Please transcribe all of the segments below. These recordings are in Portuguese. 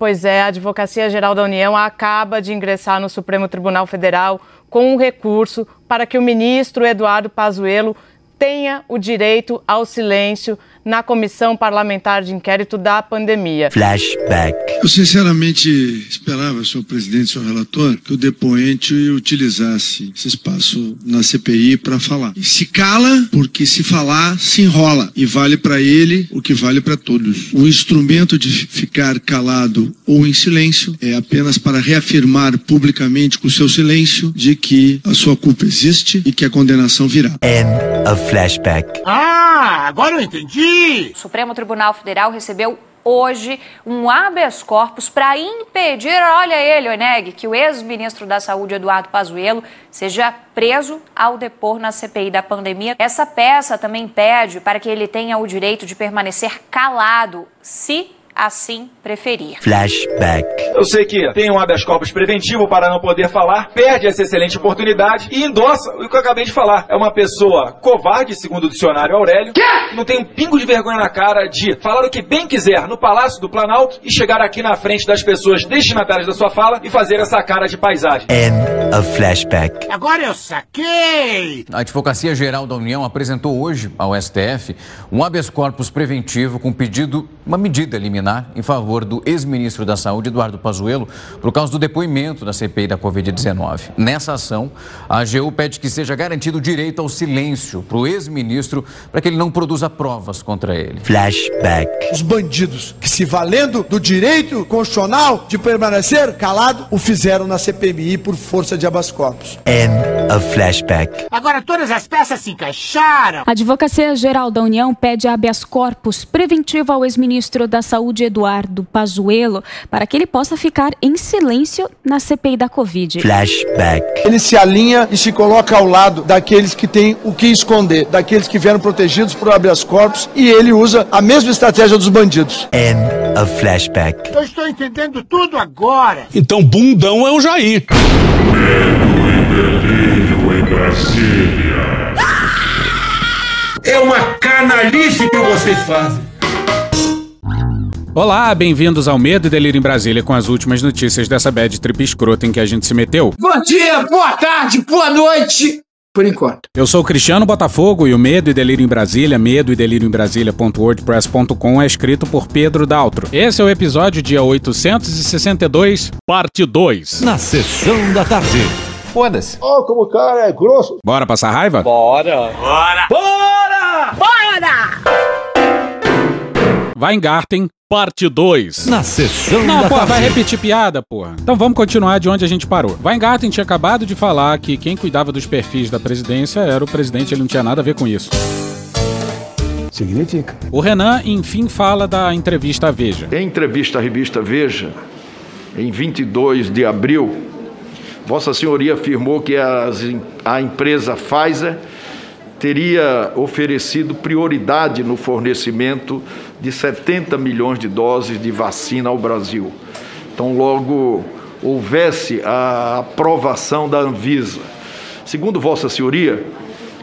Pois é, a Advocacia Geral da União acaba de ingressar no Supremo Tribunal Federal com um recurso para que o ministro Eduardo Pazuello tenha o direito ao silêncio na comissão parlamentar de inquérito da pandemia. Flashback. Eu sinceramente esperava, senhor presidente, senhor relator, que o depoente utilizasse esse espaço na CPI para falar. E se cala, porque se falar, se enrola. E vale para ele o que vale para todos. O instrumento de ficar calado ou em silêncio é apenas para reafirmar publicamente com seu silêncio de que a sua culpa existe e que a condenação virá. End of flashback. Ah, agora eu entendi. O Supremo Tribunal Federal recebeu hoje um habeas corpus para impedir, olha ele, Oneg, que o ex-ministro da Saúde, Eduardo Pazuello, seja preso ao depor na CPI da pandemia. Essa peça também pede para que ele tenha o direito de permanecer calado, se assim preferir. Flashback. Eu sei que tem um habeas corpus preventivo para não poder falar, perde essa excelente oportunidade e endossa o que eu acabei de falar. É uma pessoa covarde, segundo o dicionário Aurélio, que não tem um pingo de vergonha na cara de falar o que bem quiser no Palácio do Planalto e chegar aqui na frente das pessoas destinatárias da sua fala e fazer essa cara de paisagem. End of flashback. Agora eu saquei. A Advocacia Geral da União apresentou hoje ao STF um habeas corpus preventivo com pedido, uma medida liminar em favor do ex-ministro da Saúde, Eduardo Pazuello, por causa do depoimento da CPI da Covid-19. Nessa ação, a AGU pede que seja garantido o direito ao silêncio para o ex-ministro, para que ele não produza provas contra ele. Flashback. Os bandidos que, se valendo do direito constitucional de permanecer calado, o fizeram na CPMI por força de habeas corpus. End of flashback. Agora todas as peças se encaixaram. A Advocacia Geral da União pede habeas corpus preventivo ao ex-ministro da Saúde, Eduardo Pazuello, para que ele possa ficar em silêncio na CPI da Covid. Flashback. Ele se alinha e se coloca ao lado daqueles que têm o que esconder, daqueles que vieram protegidos por habeas corpus, e ele usa a mesma estratégia dos bandidos. End of flashback. Eu estou entendendo tudo agora. Então, bundão é o Jair. É uma canalice que vocês fazem. Olá, bem-vindos ao Medo e Delírio em Brasília com as últimas notícias dessa bad trip escrota em que a gente se meteu. Bom dia, boa tarde, boa noite. Por enquanto. Eu sou o Cristiano Botafogo e o Medo e Delírio em Brasília, medo e delírio em Brasília.wordpress.com é escrito por Pedro Daltro. Esse é o episódio dia 862, parte 2. Na sessão da tarde. Foda-se. Oh, como o cara é grosso. Bora passar raiva? Bora. Weingarten, parte 2. Na sessão Não, da pô, tarde. vai repetir piada, porra. Então vamos continuar de onde a gente parou. Weingarten tinha acabado de falar que quem cuidava dos perfis da presidência era o presidente, ele não tinha nada a ver com isso. Significa. O Renan, enfim, fala da entrevista à Veja. Em entrevista à revista Veja, em 22 de abril, Vossa Senhoria afirmou que as- a empresa Pfizer teria oferecido prioridade no fornecimento de 70 milhões de doses de vacina ao Brasil. Então, logo houvesse a aprovação da Anvisa. Segundo Vossa Senhoria,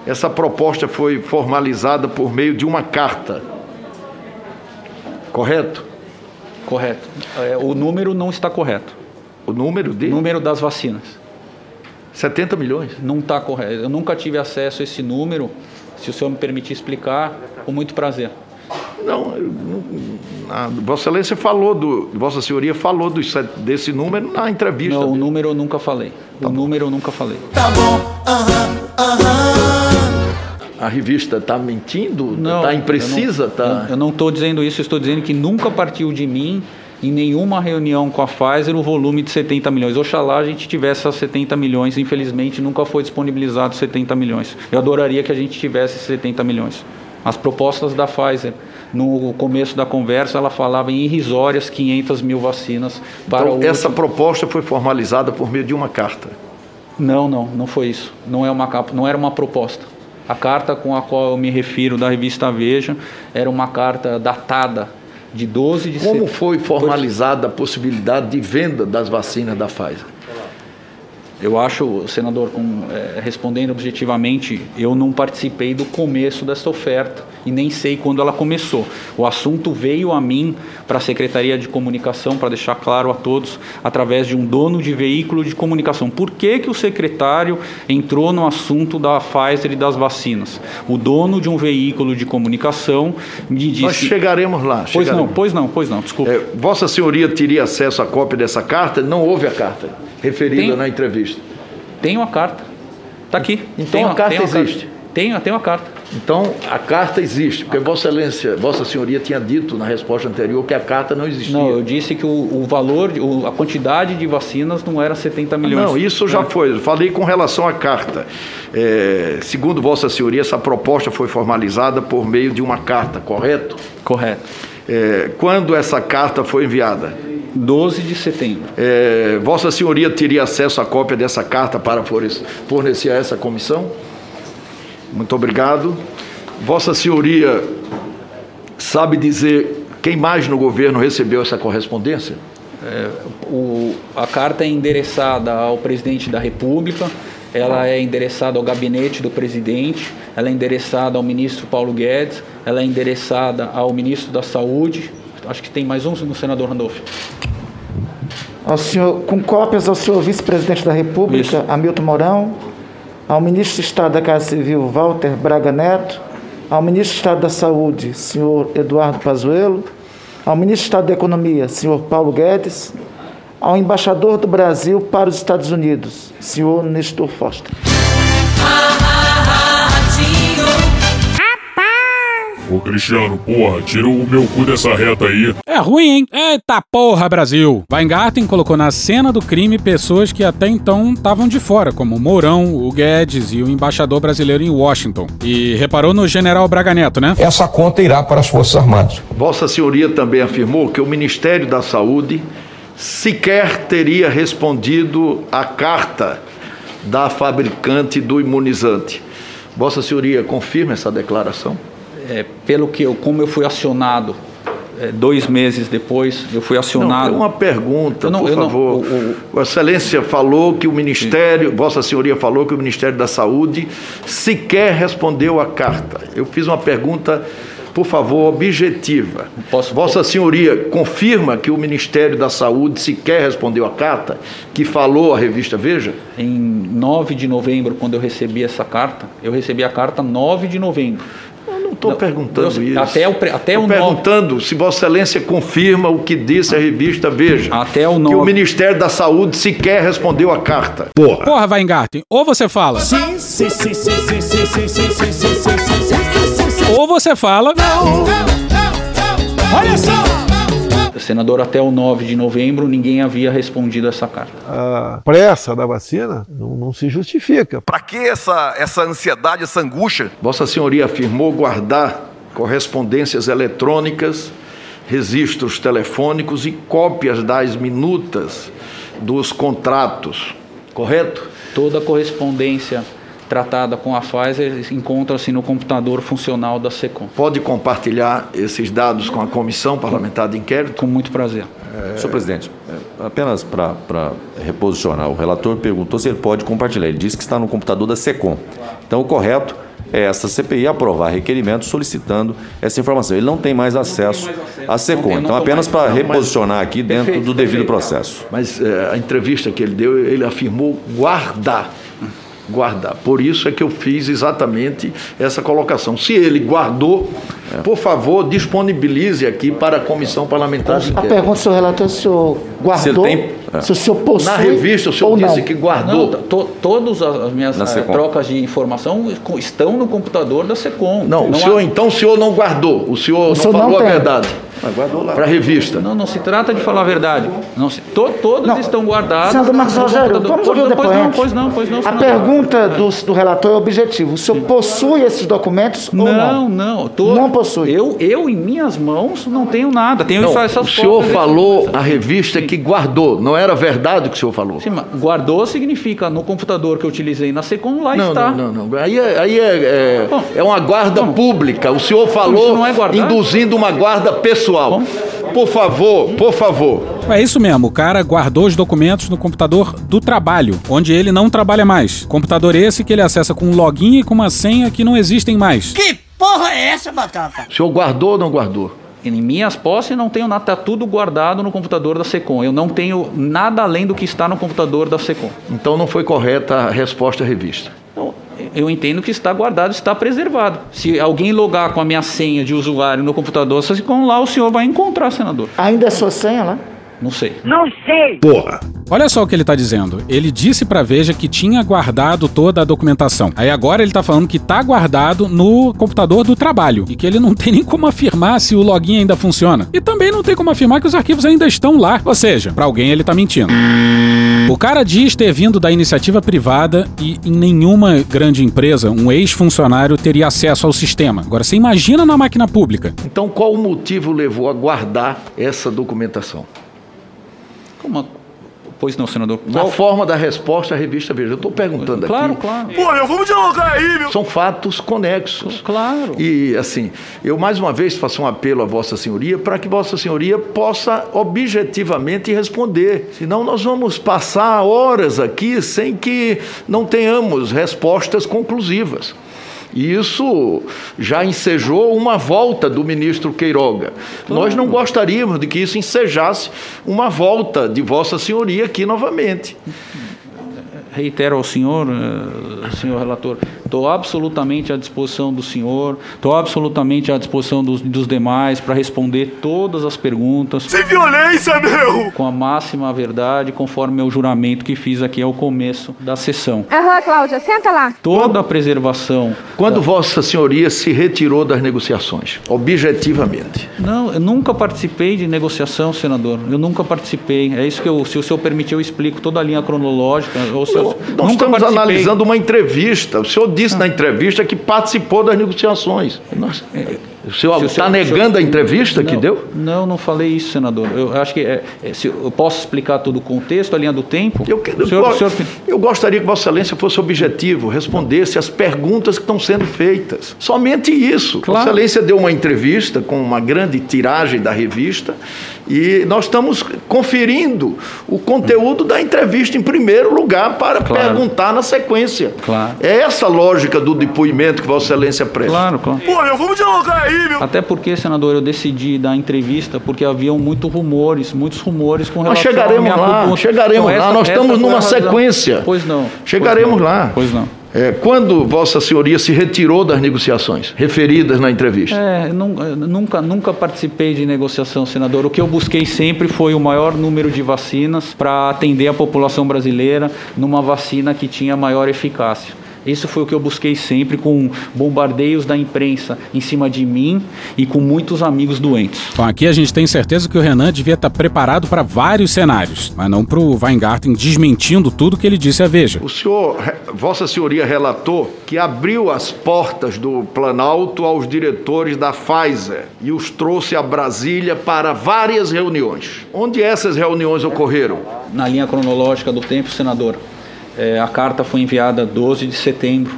essa proposta foi formalizada por meio de uma carta. Correto? Correto. É, o número não está correto. O número de O número das vacinas 70 milhões. não está correto. Eu nunca tive acesso a esse número. Se o senhor me permitir explicar, com muito prazer. Não, a Vossa Excelência falou do, Vossa Senhoria falou set- desse número na entrevista. Não, o número eu nunca falei. o número eu nunca falei. A revista está mentindo? Não, Está imprecisa? Eu Tá... não, eu não estou dizendo isso. Eu estou dizendo que nunca partiu de mim em nenhuma reunião com a Pfizer o volume de 70 milhões. Oxalá a gente tivesse essas 70 milhões. Infelizmente, nunca foi disponibilizado 70 milhões. Eu adoraria que a gente tivesse esses 70 milhões. As propostas da Pfizer, no começo da conversa, ela falava em irrisórias 500 mil vacinas para Então, o essa último- proposta foi formalizada por meio de uma carta. Não, não, não foi isso. Não, é uma, não era uma proposta. A carta com a qual eu me refiro da revista Veja era uma carta datada de 12 de Como set- foi formalizada a possibilidade de venda das vacinas da Pfizer? Eu acho, senador, com, é, respondendo objetivamente, eu não participei do começo dessa oferta e nem sei quando ela começou. O assunto veio a mim para a Secretaria de Comunicação, para deixar claro a todos, através de um dono de veículo de comunicação. Por que, que o secretário entrou no assunto da Pfizer e das vacinas? O dono de um veículo de comunicação me disse. Nós chegaremos lá. Pois chegaremos. não, pois não, pois não, desculpa. É, Vossa Senhoria teria acesso à cópia dessa carta? Não houve a carta referida Tem- na entrevista. Tenho a carta. Está aqui. Então Tenho a carta tenho existe. Tenho, tenho a carta. Então a carta existe, porque Vossa Excelência, Vossa Senhoria tinha dito na resposta anterior que a carta não existia. Não, eu disse que o, o valor, o- a quantidade de vacinas não era 70 milhões. Não, isso já foi. Eu falei com relação à carta. É, segundo Vossa Senhoria, essa proposta foi formalizada por meio de uma carta, correto? Correto. É, quando essa carta foi enviada? 12 de setembro. É, Vossa Senhoria teria acesso à cópia dessa carta para forne- fornecer a essa comissão? Muito obrigado. Vossa Senhoria sabe dizer quem mais no governo recebeu essa correspondência? É, o- a carta é endereçada ao presidente da República, ela é endereçada ao gabinete do presidente, ela é endereçada ao ministro Paulo Guedes, ela é endereçada ao ministro da Saúde. Acho que tem mais um no senador Randolph. Ao senhor, com cópias ao senhor vice-presidente da República, Hamilton Mourão, ao ministro de Estado da Casa Civil, Walter Braga Neto, ao ministro de Estado da Saúde, senhor Eduardo Pazuello, ao ministro de Estado da Economia, senhor Paulo Guedes, ao embaixador do Brasil para os Estados Unidos, senhor Nestor Foster. Ô Cristiano, porra, tira o meu cu dessa reta aí. É ruim, hein? Eita porra, Brasil! Weingarten colocou na cena do crime pessoas que até então estavam de fora, como o Mourão, o Guedes e o embaixador brasileiro em Washington. E reparou no general Braga Neto, né? Essa conta irá para as Forças Armadas. Vossa Senhoria também afirmou que o Ministério da Saúde sequer teria respondido à carta da fabricante do imunizante. Vossa Senhoria confirma essa declaração? É, pelo que eu, como eu fui acionado é, dois meses depois, eu fui acionado. Não, uma pergunta, não- por eu não- favor. o- o- Excelência falou que o Ministério, Vossa Senhoria falou que o Ministério da Saúde sequer respondeu à carta. Eu fiz uma pergunta, por favor, objetiva. Vossa Senhoria confirma que o Ministério da Saúde sequer respondeu à carta que falou à revista Veja? Em 9 de novembro, quando eu recebi essa carta, eu recebi a carta 9 de novembro. Eu não estou perguntando eu- isso. Até o, até Tô o 9. perguntando se Vossa Excelência confirma o que disse a revista Veja. Até o Que o Ministério da Saúde sequer respondeu à carta. Porra. Porra, Weingarten, ou você fala. Sim, sim, sim, sim, sim, sim, sim, sim, sim, sim, sim, sim, sim. Ou você fala. Olha só! Senador, até o 9 de novembro, ninguém havia respondido essa carta. a pressa da vacina não, não se justifica. Para que essa, essa ansiedade, essa angústia? Vossa Senhoria afirmou guardar correspondências eletrônicas, registros telefônicos e cópias das minutas dos contratos, correto? Toda a correspondência tratada com a Pfizer encontra-se no computador funcional da SECOM. Pode compartilhar esses dados com a comissão parlamentar de inquérito? Com muito prazer. Senhor presidente, é, apenas para reposicionar, o relator perguntou se ele pode compartilhar. Ele disse que está no computador da SECOM. Então, o correto é essa CPI aprovar requerimento solicitando essa informação. Ele não tem mais acesso à SECOM. Então, apenas para reposicionar aqui dentro do devido processo. Mas eh, a entrevista que ele deu, ele afirmou guardar. Guardar. Por isso é que eu fiz exatamente essa colocação. Se ele guardou, por favor, disponibilize aqui para a comissão parlamentar de A pergunta, senhor relator, se o senhor guardou, Se ele tem- é. se o senhor possui Na revista, o senhor ou não. disse que guardou. Não, to, todas as minhas eh, trocas de informação estão no computador da SECOM. Não, o senhor, então o senhor não guardou, o senhor não senhor não falou a tem. verdade. Para a revista. Não, não se trata de falar a verdade. Não se, to, todos estão guardados. Senador Marcos Rogério, vamos ouvir o Pois não, pois não, pois não. A pergunta do, do relator é objetiva. O senhor possui esses documentos ou Não, não? não. Tô, não possui. Eu, eu, em minhas mãos, não tenho nada. Tenho Não, só essas o senhor falou a revista que guardou, não era verdade o que o senhor falou? Sim, mas guardou significa no computador que eu utilizei na SECOM, lá Não, está. não, não, não. Aí é, aí é, é, é uma guarda pública. O senhor falou não é induzindo uma guarda pessoal. Por favor, por favor. É isso mesmo, o cara guardou os documentos no computador do trabalho, onde ele não trabalha mais. Computador esse que ele acessa com um login e com uma senha que não existem mais. Que porra é essa, Batata? O senhor guardou ou não guardou? Em minhas posses não tenho nada, tá tudo guardado no computador da Secom. Eu não tenho nada além do que está no computador da Secom. Então não foi correta a resposta à revista. Então, eu entendo que está guardado, está preservado. Se alguém logar com a minha senha de usuário no computador da Secom, lá o senhor vai encontrar, senador. Ainda é sua senha lá? Não sei. Não sei. Porra. Olha só o que ele tá dizendo. Ele disse pra Veja que tinha guardado toda a documentação. Aí agora ele tá falando que tá guardado no computador do trabalho e que ele não tem nem como afirmar se o login ainda funciona. E também não tem como afirmar que os arquivos ainda estão lá. Ou seja, pra alguém ele tá mentindo. O cara diz ter vindo da iniciativa privada e em nenhuma grande empresa um ex-funcionário teria acesso ao sistema. Agora você imagina na máquina pública. Então qual o motivo levou a guardar essa documentação? Como? Pois não, senador. Na forma da resposta à revista Veja. Eu estou perguntando Claro, aqui. claro. Pô, eu vamos dialogar aí, meu. São fatos conexos. Claro. E, assim, eu mais uma vez faço um apelo a Vossa Senhoria para que Vossa Senhoria possa objetivamente responder. Senão nós vamos passar horas aqui sem que não tenhamos respostas conclusivas. E isso já ensejou uma volta do ministro Queiroga. Nós não gostaríamos de que isso ensejasse uma volta de Vossa Senhoria aqui novamente. Reitero ao senhor, eh, senhor relator, estou absolutamente à disposição do senhor, estou absolutamente à disposição dos, dos demais para responder todas as perguntas. Sem violência, meu! Com a máxima verdade, conforme meu juramento que fiz aqui ao começo da sessão. Aham, Cláudia, senta lá. Toda a preservação. Quando Vossa Senhoria se retirou das negociações, objetivamente. Não, eu nunca participei de negociação, senador. Eu nunca participei. É isso que eu, se o senhor permitir, eu explico toda a linha cronológica. Ou se eu, Nós nunca estamos participei. analisando uma entrevista. O senhor disse na entrevista que participou das negociações. Nós- o senhor está senhor- negando se a eu- entrevista que Não, deu? Não, não falei isso, senador. Eu acho que é, é, se eu posso explicar todo o contexto, a linha do tempo. Eu, O senhor- eu- senhor- eu gostaria que Vossa Excelência fosse objetivo, respondesse as perguntas que estão sendo feitas. Somente isso. Claro. Vossa Excelência deu uma entrevista com uma grande tiragem da revista e nós estamos conferindo o conteúdo da entrevista em primeiro lugar para Claro. perguntar na sequência. Claro. É essa a lógica do depoimento que Vossa Excelência presta. Claro, claro. Pô, meu, vamos dialogar aí, meu! Até porque, senador, eu decidi dar entrevista porque haviam muitos rumores, muitos rumores com Nós relação à chegaremos minha lá, pergunta. chegaremos Então, lá. essa- Nós essa estamos numa sequência. Pois não. Chegaremos Pois não. lá. Pois não. É, quando Vossa Senhoria se retirou das negociações referidas na entrevista? É, nun- nunca, nunca participei de negociação, senador. O que eu busquei sempre foi o maior número de vacinas para atender a população brasileira numa vacina que tinha maior eficácia. Isso foi o que eu busquei sempre, com bombardeios da imprensa em cima de mim e com muitos amigos doentes. Bom, aqui a gente tem certeza que o Renan devia estar preparado para vários cenários, mas não para o Weingarten desmentindo tudo que ele disse à Veja. O senhor, Vossa Senhoria relatou que abriu as portas do Planalto aos diretores da Pfizer e os trouxe a Brasília para várias reuniões. Onde essas reuniões ocorreram? Na linha cronológica do tempo, senador, eh, a carta foi enviada 12 de setembro.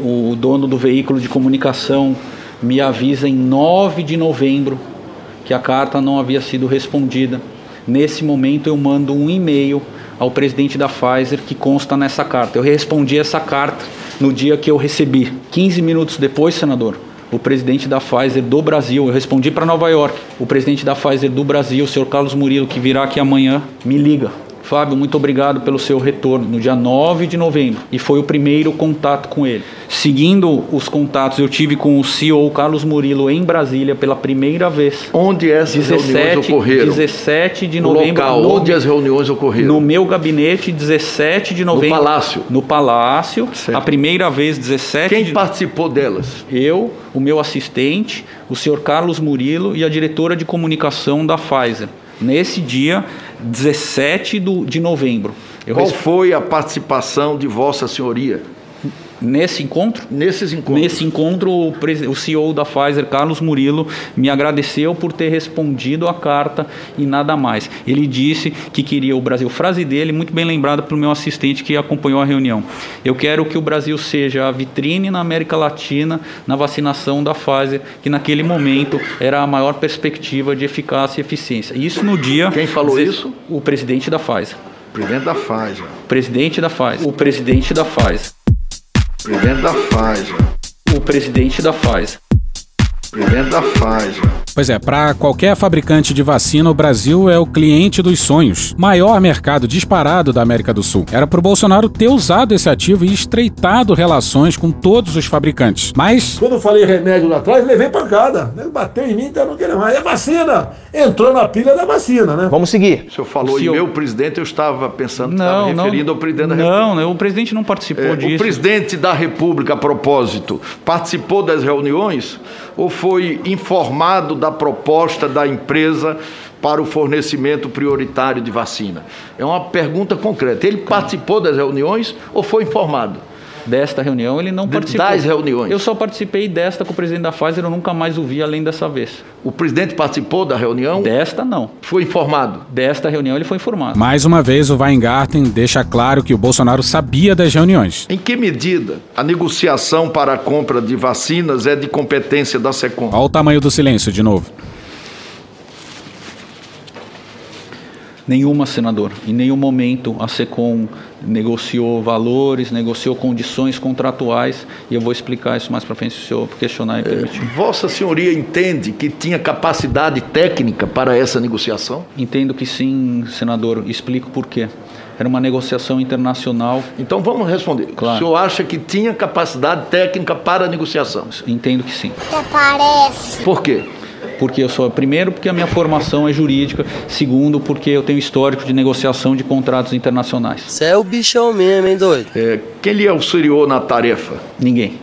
O dono do veículo de comunicação me avisa em 9 de novembro que a carta não havia sido respondida. Nesse momento eu mando um e-mail ao presidente da Pfizer que consta nessa carta. Eu respondi essa carta no dia que eu recebi. 15 minutos depois, senador, o presidente da Pfizer do Brasil, eu respondi para Nova York. O presidente da Pfizer do Brasil, o senhor Carlos Murilo, que virá aqui amanhã, me liga. Fábio, muito obrigado pelo seu retorno no dia 9 de novembro. E foi o primeiro contato com ele. Seguindo os contatos, eu tive com o CEO Carlos Murilo em Brasília pela primeira vez. Onde essas reuniões ocorreram? 17 de No novembro. local, no- onde as reuniões ocorreram? No meu gabinete, 17 de novembro. Palácio? No Palácio. A primeira vez, 17 Quem de... participou delas? Eu, o meu assistente, o senhor Carlos Murilo e a diretora de comunicação da Pfizer. Nesse dia, 17 do- de novembro. Eu Qual foi a participação de Vossa Senhoria? Nesse encontro? Nesses encontros. Nesse encontro, o, CEO da Pfizer, Carlos Murilo, me agradeceu por ter respondido a carta e nada mais. Ele disse que queria o Brasil, frase dele, muito bem lembrada pelo meu assistente que acompanhou a reunião. Eu quero que o Brasil seja a vitrine na América Latina na vacinação da Pfizer, que naquele momento era a maior perspectiva de eficácia e eficiência. Isso no dia. Quem falou isso? O presidente da Pfizer. Presidente da Pfizer. Presidente da Pfizer. O presidente da Pfizer. Presidente da Pfizer. O presidente da Pfizer. Presidente da Pfizer. Pois é, para qualquer fabricante de vacina, o Brasil é o cliente dos sonhos. Maior mercado disparado da América do Sul. Era pro Bolsonaro ter usado esse ativo e estreitado relações com todos os fabricantes. Mas. Quando eu falei remédio lá atrás, levei pancada. Né? Bateu em mim, então não queria mais. E a vacina entrou na pilha da vacina, né? Vamos seguir. O senhor falou O senhor- em meu presidente, eu estava pensando que Não, estava não. referindo ao presidente da República. Não, não, o presidente não participou É, disso. O presidente da República, a propósito, participou das reuniões ou foi informado da proposta da empresa para o fornecimento prioritário de vacina? É uma pergunta concreta. Ele participou das reuniões ou foi informado? Desta reunião ele não De- participou. das reuniões. Eu só participei desta com o presidente da Pfizer, eu nunca mais o vi além dessa vez. O presidente participou da reunião? Desta não. Foi informado? Desta reunião ele foi informado. Mais uma vez, o Weingarten deixa claro que o Bolsonaro sabia das reuniões. Em que medida a negociação para a compra de vacinas é de competência da SECOM? Olha o tamanho do silêncio de novo. Nenhuma, senador. Em nenhum momento a SECOM negociou valores, negociou condições contratuais e eu vou explicar isso mais para frente se o senhor questionar e permitir. Vossa Senhoria entende que tinha capacidade técnica para essa negociação? Entendo que sim, senador. Explico por quê. Era uma negociação internacional. Então vamos responder. Claro. O senhor acha que tinha capacidade técnica para a negociação? Entendo que sim. Até parece. Por quê? Porque eu sou, primeiro, porque a minha formação é jurídica, segundo, porque eu tenho histórico de negociação de contratos internacionais. Você é o bichão mesmo, hein, doido? É, quem lhe auxiliou na tarefa? Ninguém.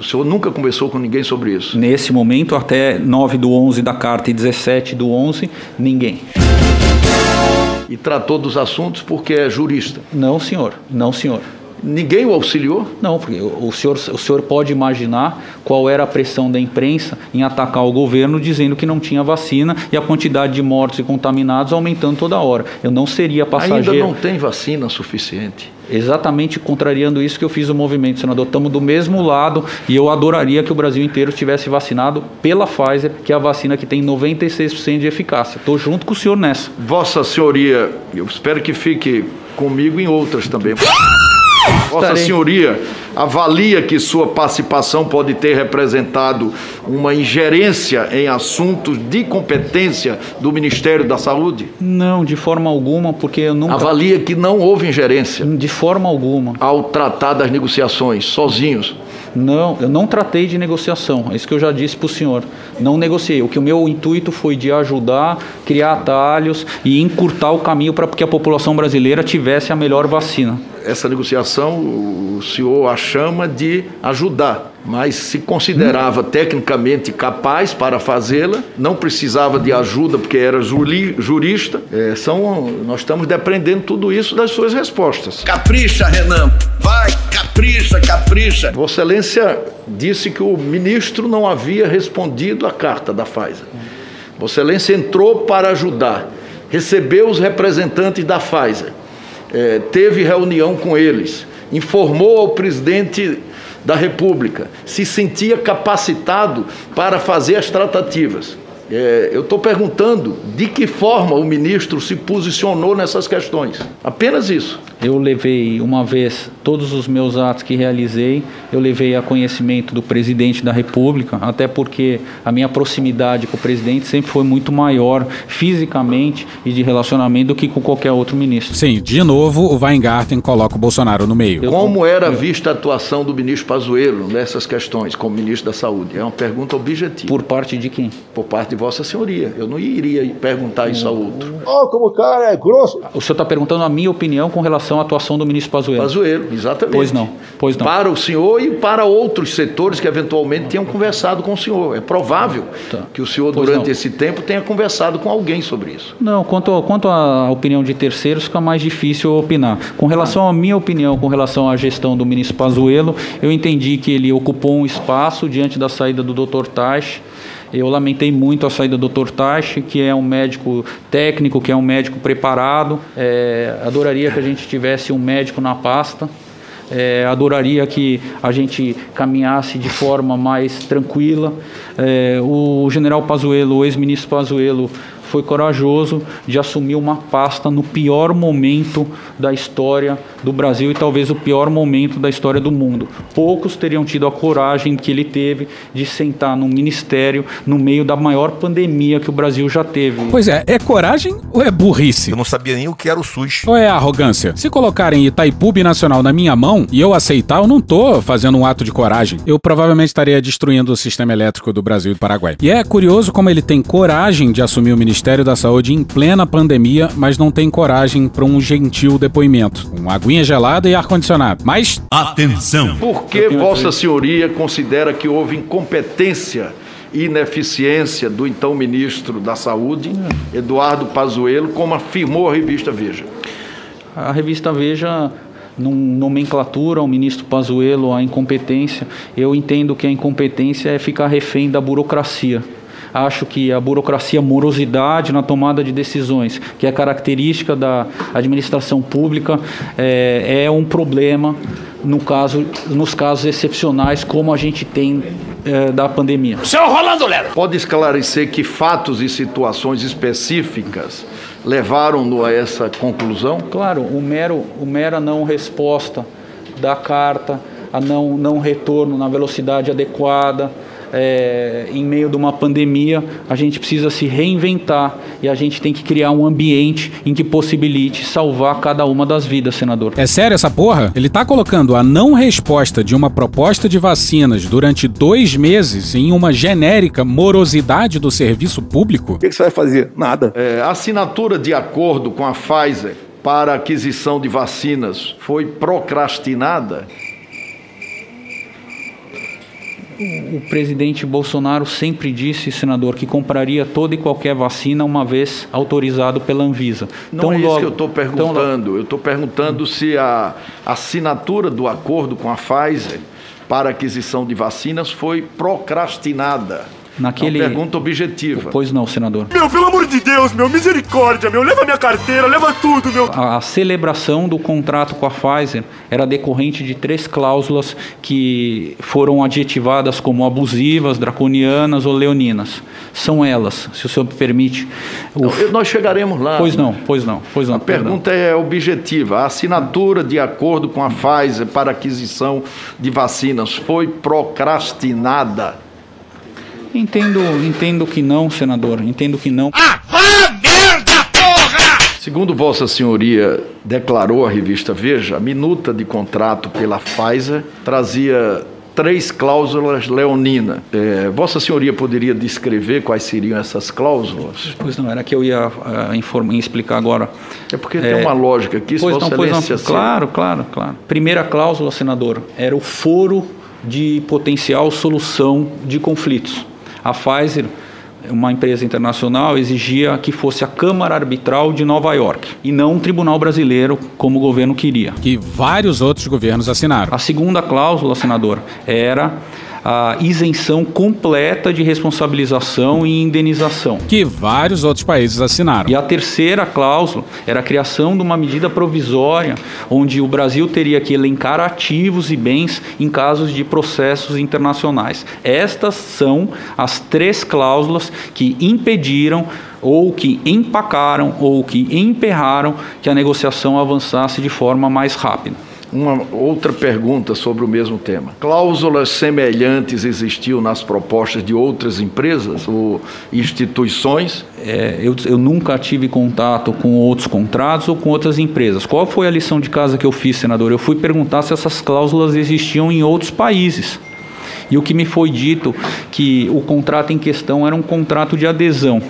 O senhor nunca conversou com ninguém sobre isso? Nesse momento, até 9 do 11 da carta e 17 do 11, ninguém. E tratou dos assuntos porque é jurista? Não, senhor. Não, senhor. Ninguém o auxiliou? Não, porque o senhor, o senhor pode imaginar qual era a pressão da imprensa em atacar o governo dizendo que não tinha vacina e a quantidade de mortos e contaminados aumentando toda hora. Eu não seria passageiro. Ainda não tem vacina suficiente. Exatamente contrariando isso que eu fiz o movimento, senador. Estamos do mesmo lado e eu adoraria que o Brasil inteiro estivesse vacinado pela Pfizer, que é a vacina que tem 96% de eficácia. Estou junto com o senhor nessa. Vossa Senhoria, eu espero que fique comigo em outras também. Vossa. Senhoria avalia que sua participação pode ter representado uma ingerência em assuntos de competência do Ministério da Saúde? Não, de forma alguma, porque eu nunca. Avalia que não houve ingerência De forma alguma. ao tratar das negociações sozinhos. Não, eu não tratei de negociação. É isso que eu já disse para o senhor. Não negociei. O que o meu intuito foi de ajudar, criar atalhos e encurtar o caminho para que a população brasileira tivesse a melhor vacina. Essa negociação o senhor a chama de ajudar, mas se considerava tecnicamente capaz para fazê-la, não precisava de ajuda porque era juri- jurista. É, são, nós estamos dependendo tudo isso das suas respostas. Capricha, Renan. Vai, capricha, capricha. Vossa Excelência disse que o ministro não havia respondido à carta da Pfizer. Vossa Excelência entrou para ajudar, recebeu os representantes da Pfizer, eh, teve reunião com eles, informou ao presidente da República, se sentia capacitado para fazer as tratativas. Eh, eu estou perguntando de que forma o ministro se posicionou nessas questões. Apenas isso. Eu levei uma vez todos os meus atos que realizei, eu levei a conhecimento do presidente da República, até porque a minha proximidade com o presidente sempre foi muito maior fisicamente e de relacionamento do que com qualquer outro ministro. Sim, de novo, o Weingarten coloca o Bolsonaro no meio. Como era vista a atuação do ministro Pazuello nessas questões, como ministro da Saúde? É uma pergunta objetiva. Por parte de quem? Por parte de Vossa Senhoria. Eu não iria perguntar isso a outro. Ó, como o cara é grosso. O senhor está perguntando a minha opinião com relação à atuação do ministro Pazuello. Pazuello, exatamente. Pois não, pois não. Para o senhor e para outros setores que eventualmente tenham conversado com o senhor. É provável que o senhor, Pois durante não. esse tempo, tenha conversado com alguém sobre isso. Não, quanto, quanto à opinião de terceiros, fica mais difícil opinar. Com relação à minha opinião, com relação à gestão do ministro Pazuello, eu entendi que ele ocupou um espaço diante da saída do Dr. Taish. Eu lamentei muito a saída do Dr. Taish, que é um médico técnico, que é um médico preparado. É, adoraria que a gente tivesse um médico na pasta. É, adoraria que a gente caminhasse de forma mais tranquila. É, o general Pazuello, o ex-ministro Pazuello, foi corajoso de assumir uma pasta no pior momento da história do Brasil e talvez o pior momento da história do mundo. Poucos teriam tido a coragem que ele teve de sentar num ministério no meio da maior pandemia que o Brasil já teve. Pois é, é coragem ou é burrice? Eu não sabia nem o que era o SUS. Ou é arrogância? Se colocarem Itaipu Nacional na minha mão e eu aceitar, eu não tô fazendo um ato de coragem. Eu provavelmente estaria destruindo o sistema elétrico do Brasil e do Paraguai. E é curioso como ele tem coragem de assumir o Ministério da Saúde em plena pandemia, mas não tem coragem para um gentil depoimento. Uma aguinha gelada e ar-condicionado. Mas. Atenção! Por que Vossa Senhoria considera que houve incompetência e ineficiência do então ministro da Saúde, Eduardo Pazuello, como afirmou a revista Veja? A revista Veja num nomenclatura ao ministro Pazuello a incompetência, eu entendo que a incompetência é ficar refém da burocracia. Acho que a burocracia, morosidade na tomada de decisões, que é característica da administração pública, é, é um problema no caso, nos casos excepcionais como a gente tem é, da pandemia. Seu Rolando Lero! Pode esclarecer que fatos e situações específicas levaram-no a essa conclusão? Claro, o mero, o mera não resposta da carta, a não, não retorno na velocidade adequada, é, em meio de uma pandemia, a gente precisa se reinventar e a gente tem que criar um ambiente em que possibilite salvar cada uma das vidas, senador. É sério essa porra? Ele tá colocando a não resposta de uma proposta de vacinas durante dois meses em uma genérica morosidade do serviço público? O que, você vai fazer? Nada. a assinatura de acordo com a Pfizer para a aquisição de vacinas foi procrastinada? O presidente Bolsonaro sempre disse, senador, que compraria toda e qualquer vacina uma vez autorizado pela Anvisa. Não é isso que eu estou perguntando. Eu estou perguntando se a assinatura do acordo com a Pfizer para aquisição de vacinas foi procrastinada. Naquele... É uma pergunta objetiva. Pois não, senador. Meu, pelo amor de Deus, meu, misericórdia, meu, leva minha carteira, leva tudo, meu. A, a celebração do contrato com a Pfizer era decorrente de três cláusulas que foram adjetivadas como abusivas, draconianas ou leoninas. São elas, se o senhor me permite. O... Não, nós chegaremos lá. Pois não, pois não, pois não. A pergunta é objetiva. A assinatura de acordo com a Pfizer para aquisição de vacinas foi procrastinada? Entendo, entendo que não, senador. Entendo que não. Ah, vá merda, porra! Segundo Vossa Senhoria declarou à revista Veja, a minuta de contrato pela Pfizer trazia três cláusulas leonina. É, Vossa Senhoria poderia descrever quais seriam essas cláusulas? Pois não, era que eu ia uh, informar, explicar agora. É porque tem uma lógica aqui, pois Vossa não, pois não. Claro, claro, claro. Primeira cláusula, senador, era o foro de potencial solução de conflitos. A Pfizer, uma empresa internacional, exigia que fosse a Câmara Arbitral de Nova York e não um tribunal brasileiro, como o governo queria. Que vários outros governos assinaram. A segunda cláusula, senador, era a isenção completa de responsabilização e indenização. Que vários outros países assinaram. E a terceira cláusula era a criação de uma medida provisória onde o Brasil teria que elencar ativos e bens em casos de processos internacionais. Estas são as três cláusulas que impediram ou que empacaram ou que emperraram que a negociação avançasse de forma mais rápida. Uma outra pergunta sobre o mesmo tema. Cláusulas semelhantes existiam nas propostas de outras empresas ou instituições? É, eu, eu, nunca tive contato com outros contratos ou com outras empresas. Qual foi a lição de casa que eu fiz, senador? Eu fui perguntar se essas cláusulas existiam em outros países. E o que me foi dito que o contrato em questão era um contrato de adesão.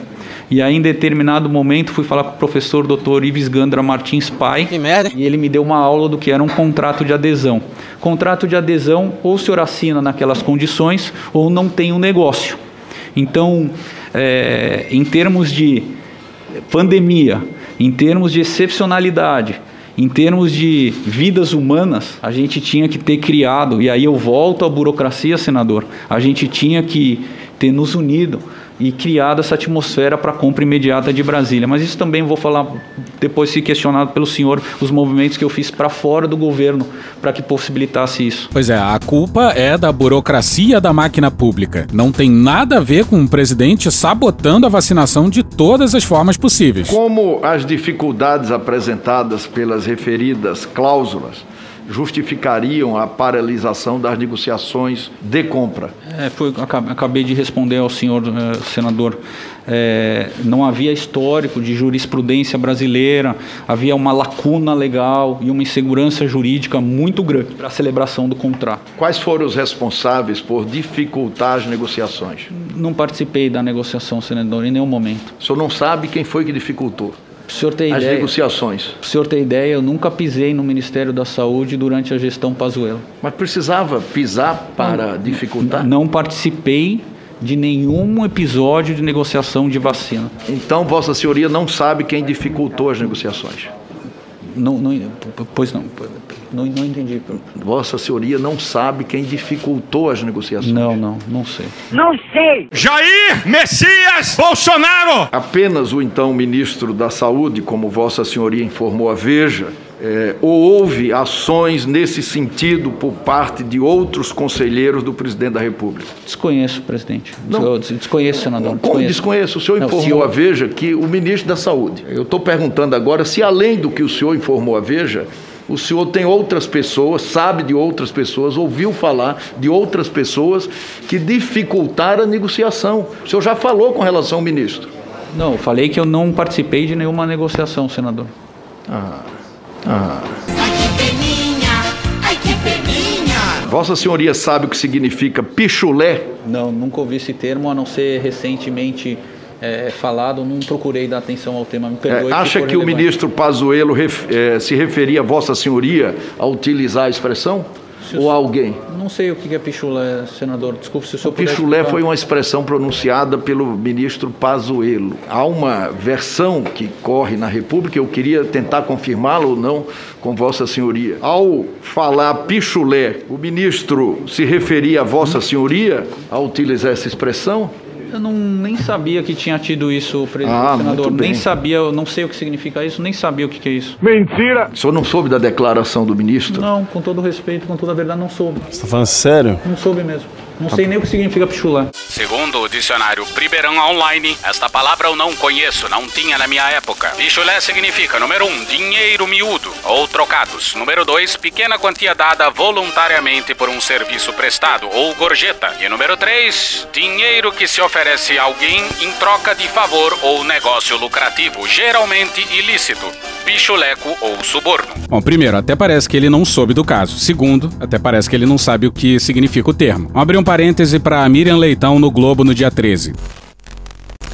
E aí, em determinado momento, fui falar com o professor Dr. Ives Gandra Martins Pai. Que merda. E ele me deu uma aula do que era um contrato de adesão. Contrato de adesão, ou o senhor assina naquelas condições, ou não tem um negócio. Então, é, em termos de pandemia, em termos de excepcionalidade, em termos de vidas humanas, a gente tinha que ter criado, e aí eu volto à burocracia, senador, a gente tinha que ter nos unido e criado essa atmosfera para a compra imediata de Brasília. Mas isso também vou falar depois, se questionado pelo senhor, os movimentos que eu fiz para fora do governo para que possibilitasse isso. Pois é, a culpa é da burocracia da máquina pública. Não tem nada a ver com o presidente sabotando a vacinação de todas as formas possíveis. Como as dificuldades apresentadas pelas referidas cláusulas justificariam a paralisação das negociações de compra? É, foi, acabei de responder ao senhor eh, senador. É, não havia histórico de jurisprudência brasileira, havia uma lacuna legal e uma insegurança jurídica muito grande para a celebração do contrato. Quais foram os responsáveis por dificultar as negociações? Não participei da negociação, senador, em nenhum momento. O senhor não sabe quem foi que dificultou? O senhor tem as ideia, negociações. O senhor tem ideia, eu nunca pisei no Ministério da Saúde durante a gestão Pazuello. Mas precisava pisar para não, dificultar? Não participei de nenhum episódio de negociação de vacina. Então, Vossa Senhoria não sabe quem dificultou as negociações? Não, não pois não, não, não entendi. Vossa Senhoria não sabe quem dificultou as negociações? Não, não, não sei. Não sei! Jair Messias Bolsonaro! Apenas o então ministro da Saúde, como Vossa Senhoria informou a Veja, é, ou houve ações nesse sentido por parte de outros conselheiros do presidente da República? Desconheço, presidente. Não. Desconheço, senador. Como desconheço? desconheço? O senhor não, informou senhor... a Veja que o ministro da Saúde. Eu estou perguntando agora se, além do que o senhor informou a Veja, o senhor tem outras pessoas, sabe de outras pessoas, ouviu falar de outras pessoas que dificultaram a negociação. O senhor já falou com relação ao ministro? Não, falei que eu não participei de nenhuma negociação, senador. Ah. Ah. Ai que peninha, ai que peninha. Vossa Senhoria sabe o que significa pichulé? Não, nunca ouvi esse termo, a não ser recentemente é, falado, não procurei dar atenção ao tema. Me perdoe. É, acha que, o ministro Pazuello ref, é, se referia a Vossa Senhoria a utilizar a expressão? Ou alguém? Não sei o que é pichulé, senador. Desculpe se o senhor o Pichulé foi uma expressão pronunciada pelo ministro Pazuello. Há uma versão que corre na República, eu queria tentar confirmá-la ou não com Vossa Senhoria. Ao falar pichulé, o ministro se referia a Vossa Senhoria ao utilizar essa expressão? Eu não, nem sabia que tinha tido isso, presidente ah, senador. Nem sabia, eu não sei o que significa isso, nem sabia o que, que é isso. Mentira! O senhor não soube da declaração do ministro? Não, com todo respeito, com toda a verdade, não soube. Você está falando sério? Não soube mesmo. Não sei nem o que significa pichulé. Segundo o dicionário Pribeirão Online, esta palavra eu não conheço, não tinha na minha época. Pichulé significa, número um, dinheiro miúdo ou trocados. Número dois, pequena quantia dada voluntariamente por um serviço prestado ou gorjeta. E número três, dinheiro que se oferece a alguém em troca de favor ou negócio lucrativo, geralmente ilícito. Pichuleco ou suborno. Bom, primeiro, até parece que ele não soube do caso. Segundo, até parece que ele não sabe o que significa o termo. Vamos abrir um parêntese para Miriam Leitão no Globo no dia 13.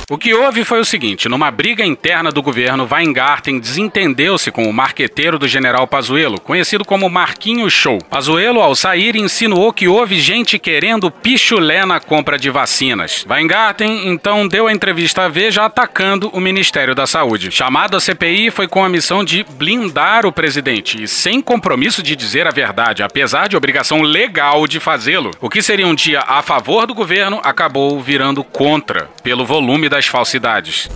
O que houve foi o seguinte: numa briga interna do governo, Weingarten desentendeu-se com o marqueteiro do general Pazuello, conhecido como Marquinho Show. Pazuello, ao sair, insinuou que houve gente querendo pichulé na compra de vacinas. Weingarten então deu a entrevista à Veja atacando o Ministério da Saúde. Chamado à CPI, foi com a missão de blindar o presidente e sem compromisso de dizer a verdade, apesar de obrigação legal de fazê-lo. O que seria um dia a favor do governo acabou virando contra, pelo volume da das falsidades.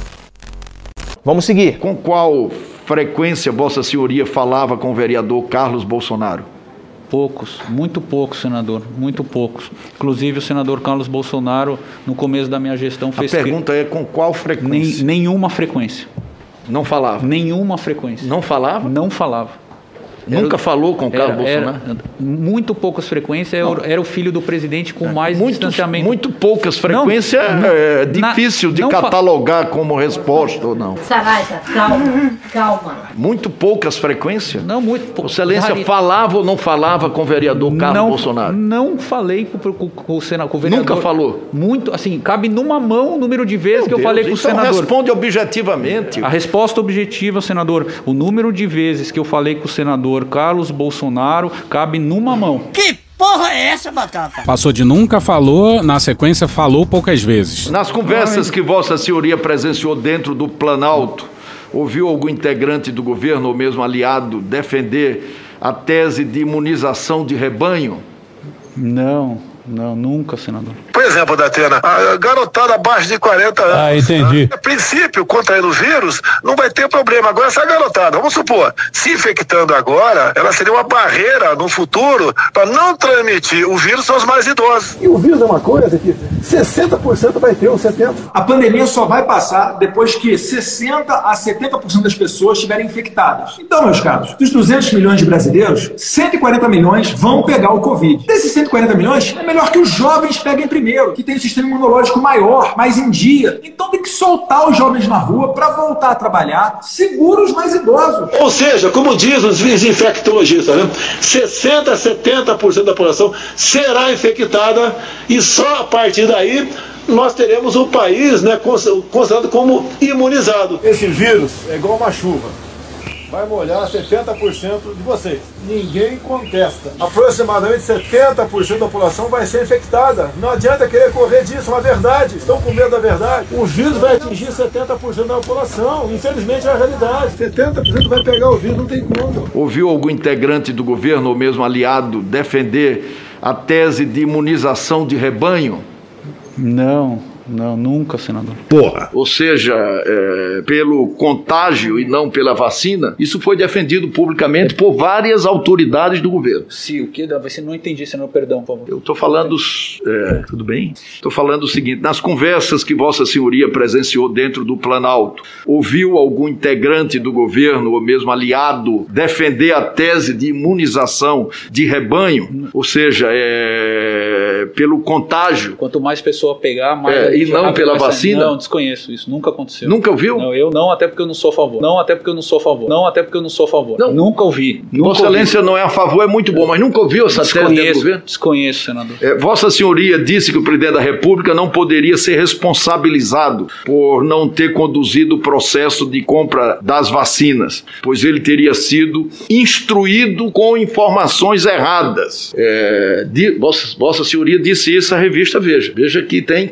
Vamos seguir. Com qual frequência Vossa Senhoria falava com o vereador Carlos Bolsonaro? Poucos, muito poucos, senador, muito poucos. Inclusive o senador Carlos Bolsonaro, no começo da minha gestão, fez. A pergunta que... é com qual frequência? Nem, nenhuma frequência. Não falava? Nenhuma frequência. Não falava? Não falava. Nunca falou com o Carlos era, Bolsonaro? Era, muito poucas frequências, era, era, o filho do presidente com mais muito, distanciamento. Muito poucas frequências é, difícil de catalogar como resposta ou não. Saraiva, calma, calma. Muito poucas frequências? Não, muito poucas. Excelência falava ou não falava com o vereador Carlos não, Bolsonaro? Não falei com, com, com, o senador, com o vereador. Nunca falou? Muito, assim, cabe numa mão o número de vezes Meu que eu Deus, falei com o então senador. responde objetivamente. A resposta objetiva, senador, o número de vezes que eu falei com o senador Carlos Bolsonaro cabe numa mão. Que porra é essa, Batata? Passou de nunca falou, na sequência falou poucas vezes. Nas conversas que Vossa Senhoria presenciou dentro do Planalto, ouviu algum integrante do governo ou mesmo aliado defender a tese de imunização de rebanho? Não. Não, nunca, senador. Por exemplo, Datena, a garotada abaixo de 40 anos. Ah, entendi. A princípio, contraindo o vírus, não vai ter problema. Agora, essa garotada, vamos supor, se infectando agora, ela seria uma barreira no futuro para não transmitir o vírus aos mais idosos. E o vírus é uma coisa que 60% vai ter, ou 70%. A pandemia só vai passar depois que 60% a 70% das pessoas estiverem infectadas. Então, meus caros, dos 200 milhões de brasileiros, 140 milhões vão pegar o Covid. Desses 140 milhões, é melhor que os jovens peguem primeiro, que tem um sistema imunológico maior, mais em dia. Então tem que soltar os jovens na rua para voltar a trabalhar, segura os mais idosos. Ou seja, como diz os infectologistas, né? 60 a 70% da população será infectada e só a partir daí nós teremos o país né, considerado como imunizado. Esse vírus é igual uma chuva vai molhar 70% de vocês. Ninguém contesta. Aproximadamente 70% da população vai ser infectada. Não adianta querer correr disso, é uma verdade. Estão com medo da verdade. O vírus vai atingir 70% da população. Infelizmente é a realidade. 70% vai pegar o vírus, não tem como. Ouviu algum integrante do governo ou mesmo aliado defender a tese de imunização de rebanho? Não. Não, nunca, senador. Porra! Ou seja, é, pelo contágio e não pela vacina, isso foi defendido publicamente por várias autoridades do governo. Sim, o que? Você não entendi, senador, perdão, por favor. Eu estou falando. É, tudo bem? Estou falando o seguinte: nas conversas que Vossa Senhoria presenciou dentro do Planalto, ouviu algum integrante do governo ou mesmo aliado defender a tese de imunização de rebanho? Ou seja, é, pelo contágio. Quanto mais pessoa pegar, mais. É, e não pela vacina? Não, desconheço isso, nunca aconteceu. Nunca ouviu? Não, eu não, até porque eu não sou a favor. Não, até porque eu não sou a favor. Não, até porque eu não sou a favor. Não. Nunca ouvi. Nunca Vossa Excelência não é a favor, é muito bom, mas nunca ouviu essa tese do governo? Desconheço, senador. É, Vossa Senhoria disse que o presidente da República não poderia ser responsabilizado por não ter conduzido o processo de compra das vacinas, pois ele teria sido instruído com informações erradas. É, de, Vossa, Vossa Senhoria disse isso à revista Veja. Veja que tem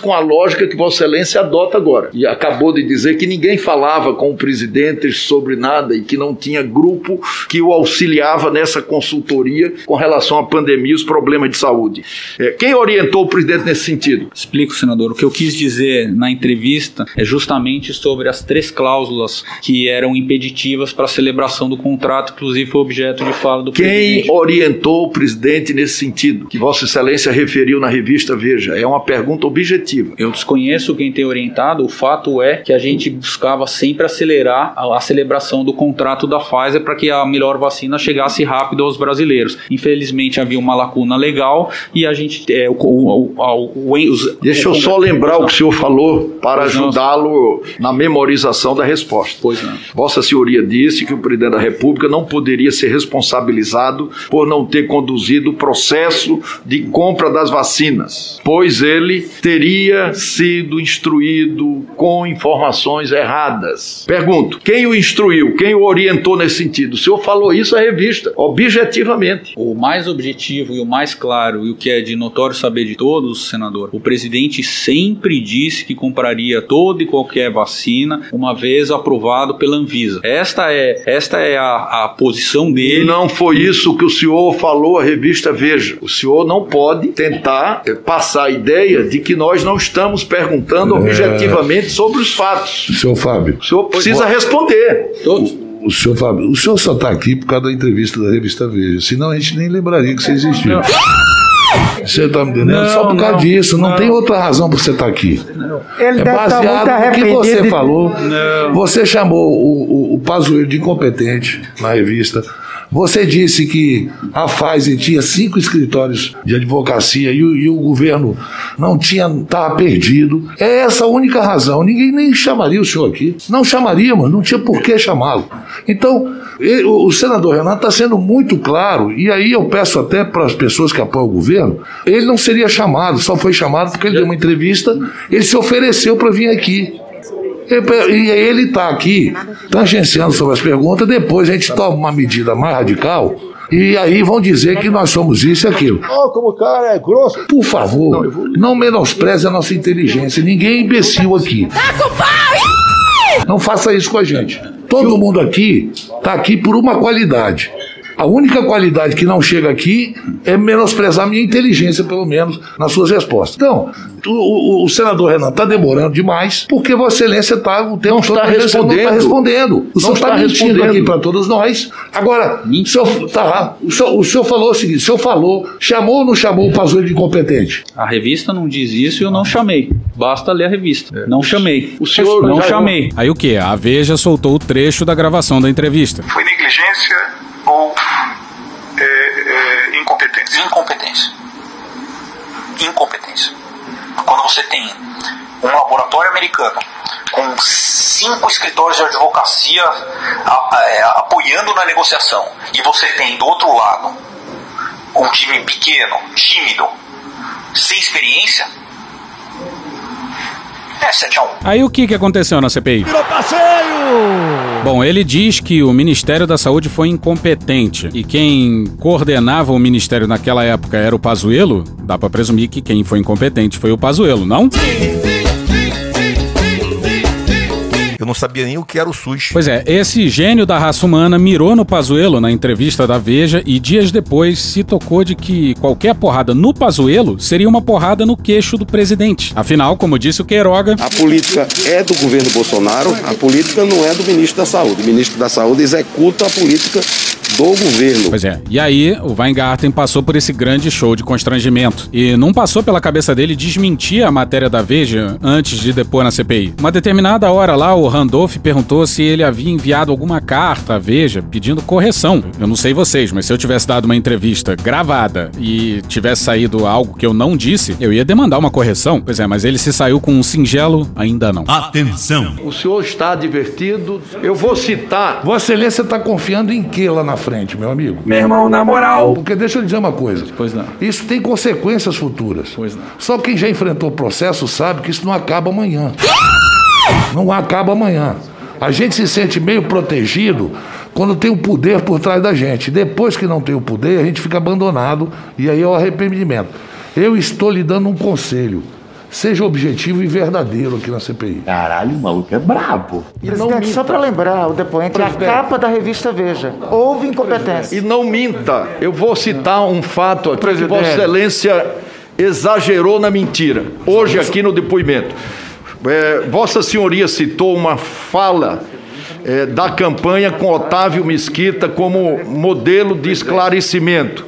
com a lógica que Vossa Excelência adota agora. E acabou de dizer que ninguém falava com o presidente sobre nada e que não tinha grupo que o auxiliava nessa consultoria com relação à pandemia e os problemas de saúde. É, quem orientou o presidente nesse sentido? Explico, senador. O que eu quis dizer na entrevista é justamente sobre as três cláusulas que eram impeditivas para a celebração do contrato, inclusive foi objeto de fala do quem presidente. Quem orientou o presidente nesse sentido? Que Vossa Excelência referiu na revista Veja. É uma pergunta objetiva. Eu desconheço quem tem orientado, o fato é que a gente buscava sempre acelerar a, a celebração do contrato da Pfizer para que a melhor vacina chegasse rápido aos brasileiros. Infelizmente havia uma lacuna legal e a gente. É, o, o, o, os, Deixa eu só lembrar o que o senhor falou para ajudá-lo na memorização da resposta. Pois não. Vossa Senhoria disse que o presidente da República não poderia ser responsabilizado por não ter conduzido o processo de compra das vacinas, pois ele teria sido instruído com informações erradas. Pergunto: quem o instruiu? Quem o orientou nesse sentido? O senhor falou isso à revista, objetivamente. O mais objetivo e o mais claro, e o que é de notório saber de todos, senador, o presidente sempre disse que compraria toda e qualquer vacina uma vez aprovado pela Anvisa. Esta é, esta é a, a posição dele. Não foi isso que o senhor falou à revista Veja. O senhor não pode tentar passar a ideia de que nós não estamos perguntando é... objetivamente sobre os fatos. Senhor Fábio. O senhor precisa responder. O, o senhor Fábio, o senhor só está aqui por causa da entrevista da revista Veja, senão a gente nem lembraria que você existiu. Você está me entendendo? Não, Só por causa não, disso, não, não. tem outra razão para você estar aqui. Ele é deve estar muito baseado no que você de- falou. Não. Você chamou o, o, o Pazuello de incompetente na revista. Você disse que a Pfizer tinha cinco escritórios de advocacia e o, e o governo não tinha, estava perdido. É essa a única razão. Ninguém nem chamaria o senhor aqui. Não chamaríamos, não tinha por que chamá-lo. Então, ele- o senador Renato está sendo muito claro, e aí eu peço até para as pessoas que apoiam o governo, ele não seria chamado, só foi chamado porque ele deu uma entrevista, ele se ofereceu para vir aqui. E ele está aqui tangenciando sobre as perguntas, depois a gente toma uma medida mais radical. E aí vão dizer que nós somos isso e aquilo. Oh, como o cara é grosso. Por favor, não menospreze a nossa inteligência. Ninguém é imbecil aqui. Não faça isso com a gente. Todo mundo aqui está aqui por uma qualidade. A única qualidade que não chega aqui é menosprezar a minha inteligência, pelo menos, nas suas respostas. Então, o, o- o senador Renan está demorando demais, porque Vossa Excelência está o tempo Não todo está que Não está respondendo. respondendo. O Não senhor está está mentindo respondendo. aqui para todos nós. Agora, o senhor, tá, o, senhor, o senhor falou o seguinte: o senhor falou, chamou ou não chamou o Pazuello de incompetente? A revista não diz isso e eu não chamei. Basta ler a revista. Não chamei. O senhor não chamei. Aí o que? A Veja soltou o trecho da gravação da entrevista. Foi negligência ou é, é, incompetência? Incompetência. Incompetência. Quando você tem um laboratório americano com cinco escritórios de advocacia é, apoiando na negociação e você tem do outro lado um time pequeno, tímido, sem experiência, é 7 a 1. Aí o que, que aconteceu na CPI? Virou passeio! Bom, ele diz que o Ministério da Saúde foi incompetente e quem coordenava o ministério naquela época era o Pazuello. Dá pra presumir que quem foi incompetente foi o Pazuello, não? Eu não sabia nem o que era o SUS. Pois é, esse gênio da raça humana mirou no Pazuello na entrevista da Veja e dias depois se tocou de que qualquer porrada no Pazuello seria uma porrada no queixo do presidente. Afinal, como disse o Queiroga, A política é do governo Bolsonaro, a política não é do ministro da Saúde. O ministro da Saúde executa a política do governo. Pois é. E aí, o Weingarten passou por esse grande show de constrangimento. E não passou pela cabeça dele desmentir a matéria da Veja antes de depor na CPI. Uma determinada hora lá, o Randolph perguntou se ele havia enviado alguma carta à Veja pedindo correção. Eu não sei vocês, mas se eu tivesse dado uma entrevista gravada e tivesse saído algo que eu não disse, eu ia demandar uma correção. Pois é, mas ele se saiu com um singelo, ainda não. Atenção! O senhor está advertido. Eu vou citar. Vossa Excelência está confiando em que lá na frente, meu amigo? Meu irmão, na moral. Porque deixa eu dizer uma coisa. Pois não. Isso tem consequências futuras. Pois não. Só quem já enfrentou o processo sabe que isso não acaba amanhã. Não acaba amanhã. A gente se sente meio protegido quando tem o poder por trás da gente. Depois que não tem o poder, a gente fica abandonado e aí é o arrependimento. Eu estou lhe dando um conselho. Seja objetivo e verdadeiro aqui na CPI. Caralho, o maluco é brabo. Presidente, só para lembrar o depoente, é a capa da revista Veja. Houve incompetência. E não minta. Eu vou citar um fato aqui Presidente. que Vossa Excelência exagerou na mentira. Hoje, aqui no depoimento. É, Vossa Senhoria citou uma fala é, da campanha com Otávio Mesquita como modelo de esclarecimento.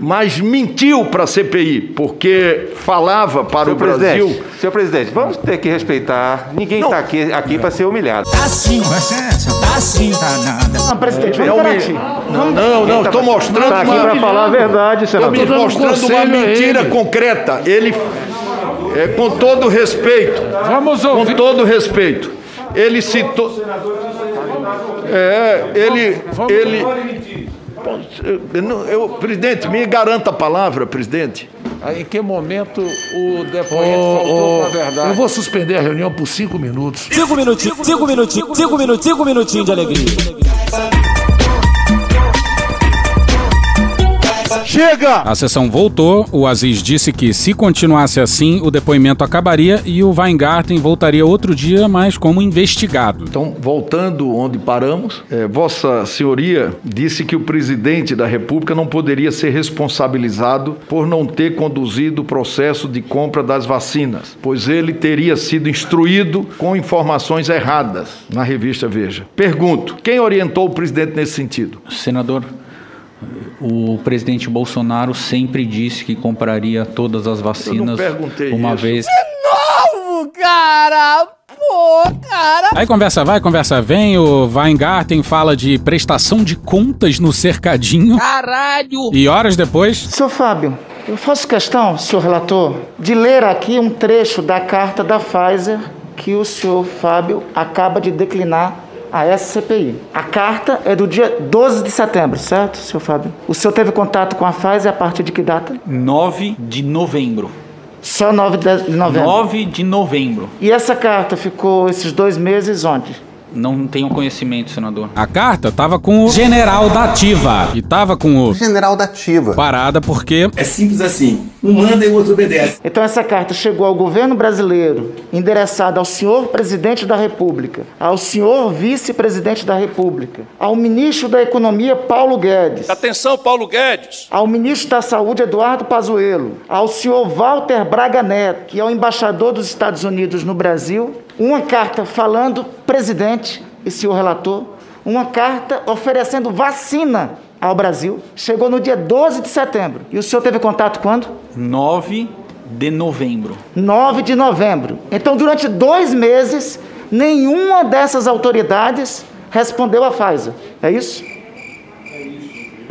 Mas mentiu para a CPI, porque falava para Senhor o Brasil. presidente, senhor presidente, vamos ter que respeitar. Ninguém está aqui, aqui para ser humilhado. Tá sim, licença, tá sim, tá nada. Não, presidente, É vamos parar aqui. Não, não, não, estou mostrando Tá aqui uma- para falar a verdade, Estou senador. me mostrando uma mentira concreta. Ele, é, com todo respeito, Vamos com ouvir. todo respeito, ele citou. É, ele, ele. Eu, presidente, me garanta a palavra, presidente. Em que momento o depoente ô, faltou com a verdade? eu vou suspender a reunião por cinco minutos. Cinco minutinhos, cinco minutinhos, cinco minutinhos, cinco minutinhos de alegria. Chega! A sessão voltou, o Aziz disse que se continuasse assim, o depoimento acabaria e o Weingarten voltaria outro dia, mas como investigado. Então, voltando onde paramos, é, Vossa Senhoria disse que o presidente da República não poderia ser responsabilizado por não ter conduzido o processo de compra das vacinas, pois ele teria sido instruído com informações erradas na revista Veja. Pergunto: quem orientou o presidente nesse sentido? Senador, O presidente Bolsonaro sempre disse que compraria todas as vacinas perguntei uma isso. vez. novo, cara! Pô, cara! Aí conversa vai, conversa vem, o Weingarten fala de prestação de contas no cercadinho. Caralho! E horas depois, Senhor Fábio, eu faço questão, senhor relator, de ler aqui um trecho da carta da Pfizer que o senhor Fábio acaba de declinar a essa CPI. A carta é do dia 12 de setembro, certo, senhor Fábio? O senhor teve contato com a Pfizer a partir de que data? 9 de novembro. Só 9 de novembro. 9 de novembro. E essa carta ficou esses dois meses onde? Não tenho conhecimento, senador. a carta tava com o general da ativa. E tava com o general da ativa. Parada porque É simples assim. Um manda e o outro obedece. Então essa carta chegou ao governo brasileiro, endereçada ao senhor presidente da República, ao senhor vice-presidente da República, ao ministro da Economia Paulo Guedes, Atenção, Paulo Guedes. ao ministro da Saúde Eduardo Pazuello, ao senhor Walter Braga Neto, que é o embaixador dos Estados Unidos no Brasil, uma carta falando presidente e senhor relator, uma carta oferecendo vacina ao Brasil. Chegou no dia 12 de setembro. E o senhor teve contato quando? 9 de novembro. 9 de novembro. Então, durante dois meses, nenhuma dessas autoridades respondeu a Pfizer. É isso?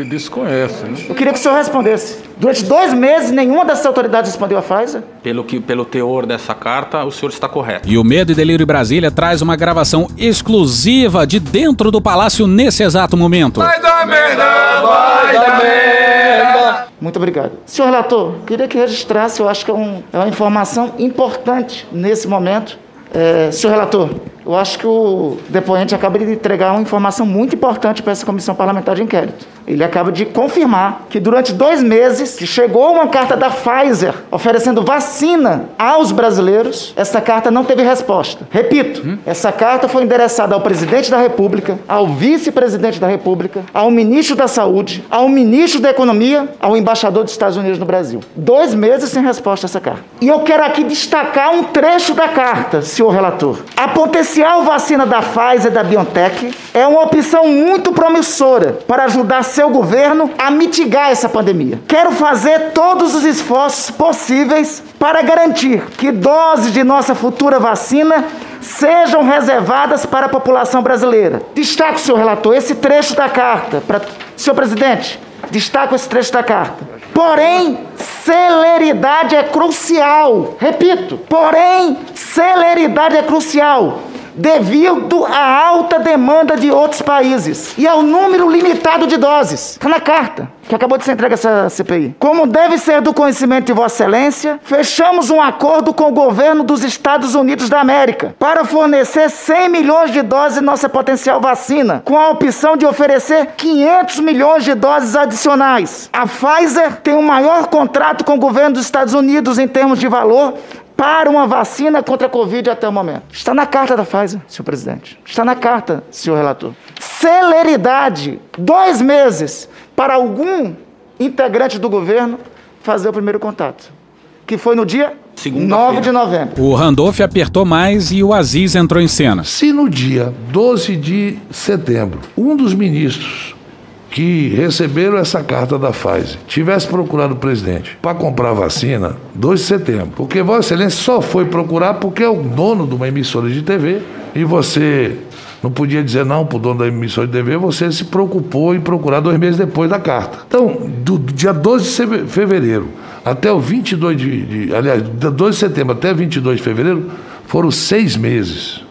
Desconhece, né? Eu queria que o senhor respondesse. Durante dois meses, nenhuma dessas autoridades respondeu a Pfizer? Pelo, que, pelo teor dessa carta, o senhor está correto. E o Medo e Delírio Brasília traz uma gravação exclusiva de dentro do palácio nesse exato momento. dar merda, vai dar merda. Muito obrigado. Senhor relator, queria que registrasse, eu acho que é, um- é uma informação importante nesse momento. É, senhor relator, eu acho que o depoente acaba de entregar uma informação muito importante para essa comissão parlamentar de inquérito. Ele acaba de confirmar que durante dois meses que chegou uma carta da Pfizer oferecendo vacina aos brasileiros, essa carta não teve resposta. Repito, essa carta foi endereçada ao presidente da República, ao vice-presidente da República, ao ministro da Saúde, ao ministro da Economia, ao embaixador dos Estados Unidos no Brasil. Dois meses sem resposta a essa carta. E eu quero aqui destacar um trecho da carta, senhor relator. A potencial vacina da Pfizer e da BioNTech é uma opção muito promissora para ajudar seu governo a mitigar essa pandemia. Quero fazer todos os esforços possíveis para garantir que doses de nossa futura vacina sejam reservadas para a população brasileira. Destaco, senhor relator, esse trecho da carta. Pra... Senhor presidente, destaco esse trecho da carta. Porém, celeridade é crucial. Repito, porém, celeridade é crucial. Devido à alta demanda de outros países e ao número limitado de doses. Está na carta que acabou de ser entregue essa CPI. Como deve ser do conhecimento de Vossa Excelência, fechamos um acordo com o governo dos Estados Unidos da América para fornecer 100 milhões de doses de nossa potencial vacina, com a opção de oferecer 500 milhões de doses adicionais. A Pfizer tem o maior contrato com o governo dos Estados Unidos em termos de valor para uma vacina contra a Covid até o momento. Está na carta da Pfizer, senhor presidente. Está na carta, senhor relator. Celeridade, dois meses para algum integrante do governo fazer o primeiro contato, que foi no dia 9 de novembro. O Randolph apertou mais e o Aziz entrou em cena. Se no dia 12 de setembro, um dos ministros que receberam essa carta da Pfizer tivesse procurado o presidente para comprar vacina, 2 de setembro, porque Vossa Excelência só foi procurar porque é o dono de uma emissora de TV e você não podia dizer não para o dono da emissora de TV, você se preocupou em procurar dois meses depois da carta. Então, do, dia 12 de fevereiro até o 22 de, de. Aliás, do 12 de setembro até 22 de fevereiro, foram seis meses.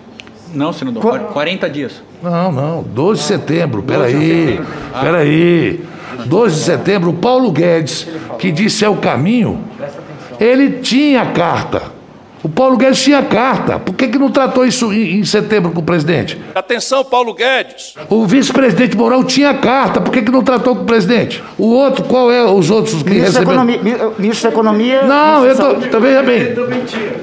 Não, senador, 40 dias. Não, não, 12 de setembro, 12 de peraí. Ah. peraí. 12 de setembro, o Paulo Guedes, que disse é o caminho, ele tinha carta. O Paulo Guedes tinha carta. Por que, que não tratou isso em, em setembro com o presidente? Atenção, Paulo Guedes. O vice-presidente Mourão tinha carta. Por que, que não tratou com o presidente? O outro, qual é os outros que Ministro da receberam? Economia, mi- ministro da Economia Não, eu tô. Veja bem.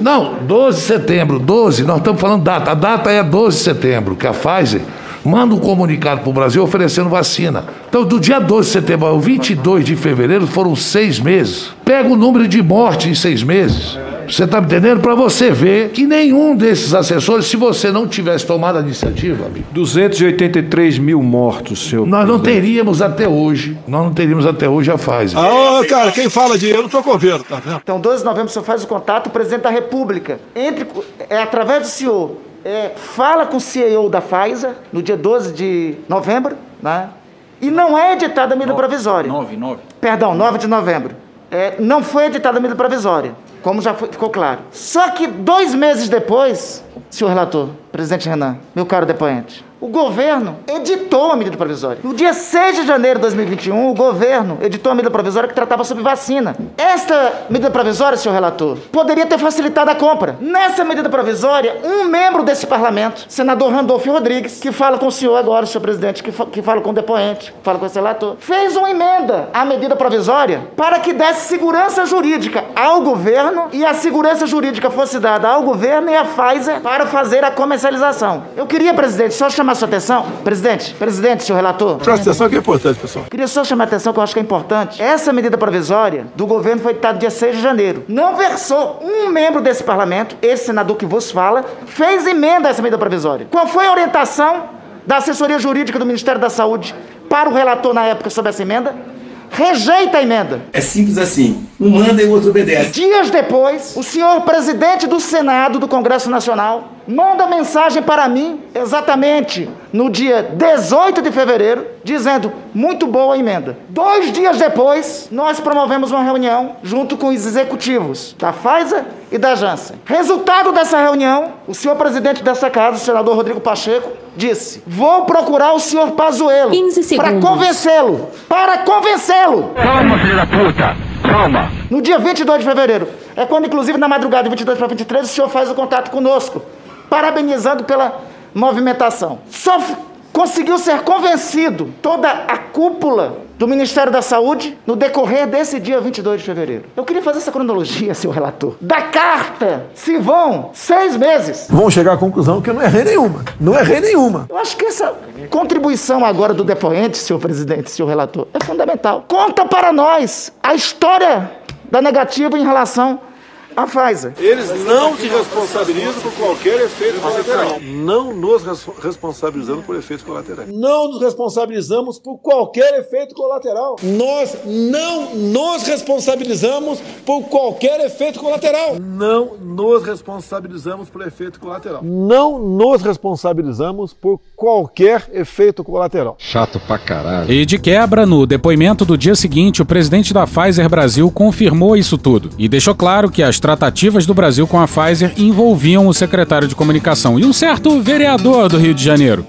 Não, 12 de setembro, 12, nós estamos falando data. A data é 12 de setembro, que a Pfizer manda um comunicado para o Brasil oferecendo vacina. Então, do dia 12 de setembro ao 22 de fevereiro foram seis meses. Pega o número de mortes em seis meses. Você está me entendendo? Para você ver que nenhum desses assessores, se você não tivesse tomado a iniciativa, amigo, 283 mil mortos, senhor. nós não teríamos até hoje, nós não teríamos até hoje a Pfizer. Ah, cara, quem fala de eu não tô com governo, tá vendo? Então, 12 de novembro, o senhor faz o contato, o presidente da República, entre, é através do senhor, é, fala com o CEO da Pfizer, no dia 12 de novembro, né? E não é editada a medida provisória. 9, 9. Perdão, 9 de novembro. É, não foi editada a medida provisória, como já foi- ficou claro. Só que dois meses depois, senhor relator, presidente Renan, meu caro depoente, o governo editou a medida provisória. No dia 6 de janeiro de 2021, o governo editou a medida provisória que tratava sobre vacina. Esta medida provisória, senhor relator, poderia ter facilitado a compra. Nessa medida provisória, um membro desse parlamento, senador Randolfo Rodrigues, que fala com o senhor agora, senhor presidente, que, fa- que fala com o depoente, que fala com esse relator, fez uma emenda à medida provisória para que desse segurança jurídica ao governo e a segurança jurídica fosse dada ao governo e à Pfizer para fazer a comercialização. Eu queria, presidente, só chamar sua atenção. Presidente, presidente, senhor relator. Presta atenção que é importante, pessoal. Queria só chamar a atenção que eu acho que é importante. Essa medida provisória do governo foi editada dia 6 de janeiro. Não versou um membro desse parlamento, esse senador que vos fala, fez emenda a essa medida provisória. Qual foi a orientação da assessoria jurídica do Ministério da Saúde para o relator na época sobre essa emenda? Rejeita a emenda. É simples assim. Um manda e o outro obedece. Dias depois, o senhor presidente do Senado do Congresso Nacional manda mensagem para mim, exatamente no dia 18 de fevereiro, dizendo: muito boa a emenda. Dois dias depois, nós promovemos uma reunião junto com os executivos da Pfizer e da Janssen. Resultado dessa reunião, o senhor presidente dessa casa, o senador Rodrigo Pacheco, disse: vou procurar o senhor Pazuello para convencê-lo, para convencê-lo. Calma, filho da puta! Calma! No dia 22 de fevereiro, é quando, inclusive, na madrugada de 22 para 23, o senhor faz o contato conosco, parabenizando pela movimentação. Só conseguiu ser convencido toda a cúpula do Ministério da Saúde no decorrer desse dia 22 de fevereiro. Eu queria fazer essa cronologia, seu relator. Da carta se vão seis meses. Vão chegar à conclusão que eu não errei nenhuma. Não errei nenhuma. Eu acho que essa contribuição agora do depoente, senhor presidente, senhor relator, é fundamental. Conta para nós a história da negativa em relação à Pfizer. Eles não se responsabilizam por qualquer efeito colateral. Não nos res- responsabilizamos por efeitos colaterais. Não nos responsabilizamos por qualquer efeito colateral. Nós não nos responsabilizamos por qualquer efeito colateral. Não nos responsabilizamos por efeito colateral. Não nos responsabilizamos por qualquer efeito colateral. Chato pra caralho. E de quebra, no depoimento do dia seguinte, o presidente da Pfizer Brasil confirmou isso tudo e deixou claro que as tratativas do Brasil com a Pfizer envolviam o secretário de comunicação e um certo vereador do Rio de Janeiro.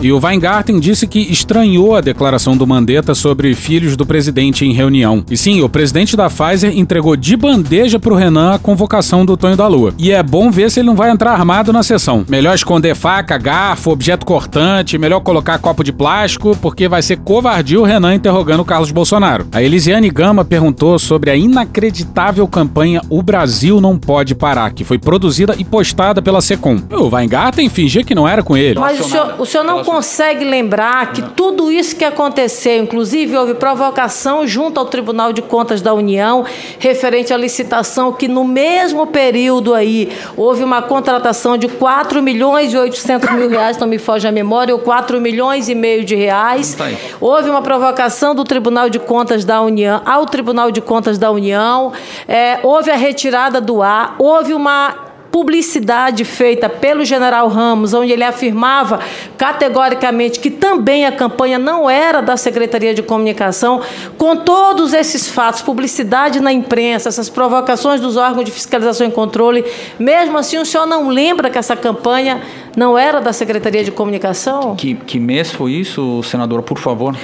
E o Weingarten disse que estranhou a declaração do Mandetta sobre filhos do presidente em reunião. E sim, o presidente da Pfizer entregou de bandeja pro Renan a convocação do Tonho da Lua. E é bom ver se ele não vai entrar armado na sessão. Melhor esconder faca, garfo, objeto cortante, melhor colocar copo de plástico, porque vai ser covardia o Renan interrogando o Carlos Bolsonaro. A Elisiane Gama perguntou sobre a inacreditável campanha O Brasil Não Pode Parar, que foi produzida e postada pela Secom. O Weingarten fingia que não era com ele. Mas o senhor, o senhor não consegue lembrar que tudo isso que aconteceu, inclusive houve provocação junto ao Tribunal de Contas da União, referente à licitação, que no mesmo período aí houve uma contratação de 4 milhões e 800 mil reais, não me foge a memória, ou 4 milhões e meio de reais. Houve uma provocação do Tribunal de Contas da União ao Tribunal de Contas da União, é, houve a retirada do ar, houve uma publicidade feita pelo general Ramos, onde ele afirmava categoricamente que também a campanha não era da Secretaria de Comunicação, com todos esses fatos, publicidade na imprensa, essas provocações dos órgãos de fiscalização e controle, mesmo assim o senhor não lembra que essa campanha não era da Secretaria de Comunicação? Que, que mês foi isso, senadora, por favor?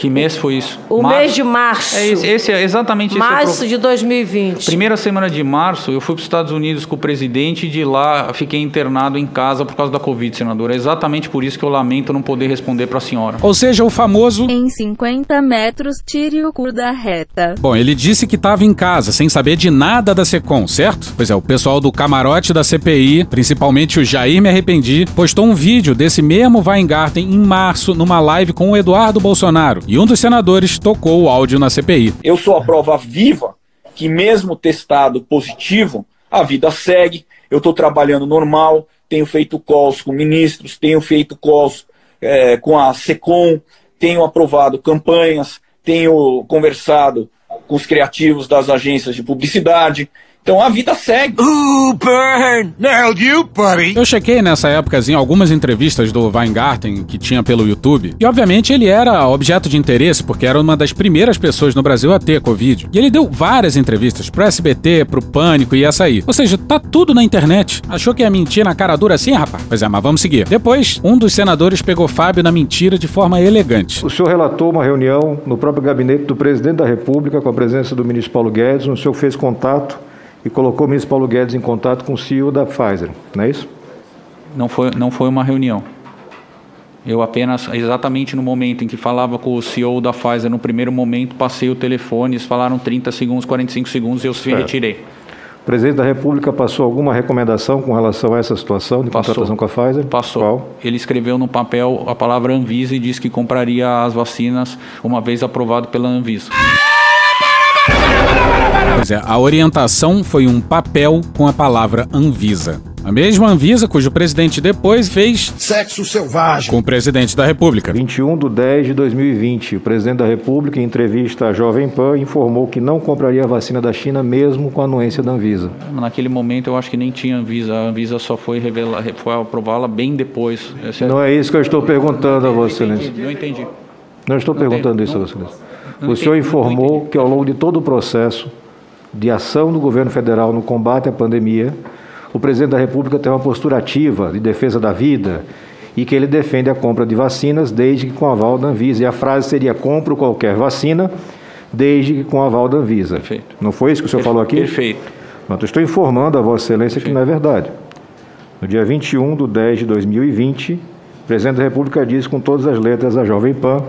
que mês foi isso? O mês de março. É esse, esse é exatamente esse é Março pro- de 2020. Primeira semana de março, eu fui para os Estados Unidos com o presidente e de lá fiquei internado em casa por causa da Covid, senadora. É exatamente por isso que eu lamento não poder responder para a senhora. Ou seja, o famoso. Em 50 metros, tire o cu da reta. Bom, ele disse que estava em casa, sem saber de nada da Secom, certo? Pois é, o pessoal do camarote da CPI, principalmente o Jair Me Arrependi, Postou um vídeo desse mesmo Weingarten em março numa live com o Eduardo Bolsonaro e um dos senadores tocou o áudio na CPI. Eu sou a prova viva que, mesmo testado positivo, a vida segue. Eu estou trabalhando normal, tenho feito calls com ministros, tenho feito calls é, com a SECOM, tenho aprovado campanhas, tenho conversado com os criativos das agências de publicidade. Então a vida segue. Ooh, burn! Nailed you, buddy! Eu chequei nessa época em algumas entrevistas do Weingarten que tinha pelo YouTube. E obviamente ele era objeto de interesse porque era uma das primeiras pessoas no Brasil a ter Covid. E ele deu várias entrevistas pro SBT, pro Pânico e essa aí. Ou seja, tá tudo na internet. Achou que ia mentir na cara dura assim, rapaz? Pois é, mas vamos seguir. Depois, um dos senadores pegou Fábio na mentira de forma elegante. O senhor relatou uma reunião no próprio gabinete do presidente da República com a presença do ministro Paulo Guedes. O senhor fez contato e colocou o ministro Paulo Guedes em contato com o CEO da Pfizer, não é isso? Não foi, não foi uma reunião. Eu apenas, exatamente no momento em que falava com o CEO da Pfizer, no primeiro momento, passei o telefone, eles falaram 30 segundos, 45 segundos e eu se retirei. O presidente da República passou alguma recomendação com relação a essa situação de Passou. contratação com a Pfizer? Passou. Qual? Ele escreveu no papel a palavra Anvisa e disse que compraria as vacinas uma vez aprovado pela Anvisa. Pois é, a orientação foi um papel com a palavra Anvisa. A mesma Anvisa cujo presidente depois fez Sexo selvagem. com o presidente da República. 21 de 10 de 2020, o presidente da República, em entrevista à Jovem Pan, informou que não compraria a vacina da China mesmo com a anuência da Anvisa. Naquele momento eu acho que nem tinha Anvisa. A Anvisa só foi, revelar, foi aprová-la bem depois. Esse Não é isso que eu estou perguntando a Vossa Excelência. Não entendi. Não estou Não perguntando isso a Vossa Excelência. O senhor informou que ao longo de todo o processo de ação do governo federal no combate à pandemia, o presidente da República tem uma postura ativa de defesa da vida e que ele defende a compra de vacinas desde que com aval da Anvisa. E a frase seria: compro qualquer vacina desde que com aval da Anvisa. Perfeito. Não foi isso que o senhor falou aqui? Perfeito. Pronto, estou informando a Vossa Excelência que não é verdade. No dia 21 de 10 de 2020, o presidente da República disse com todas as letras à Jovem Pan: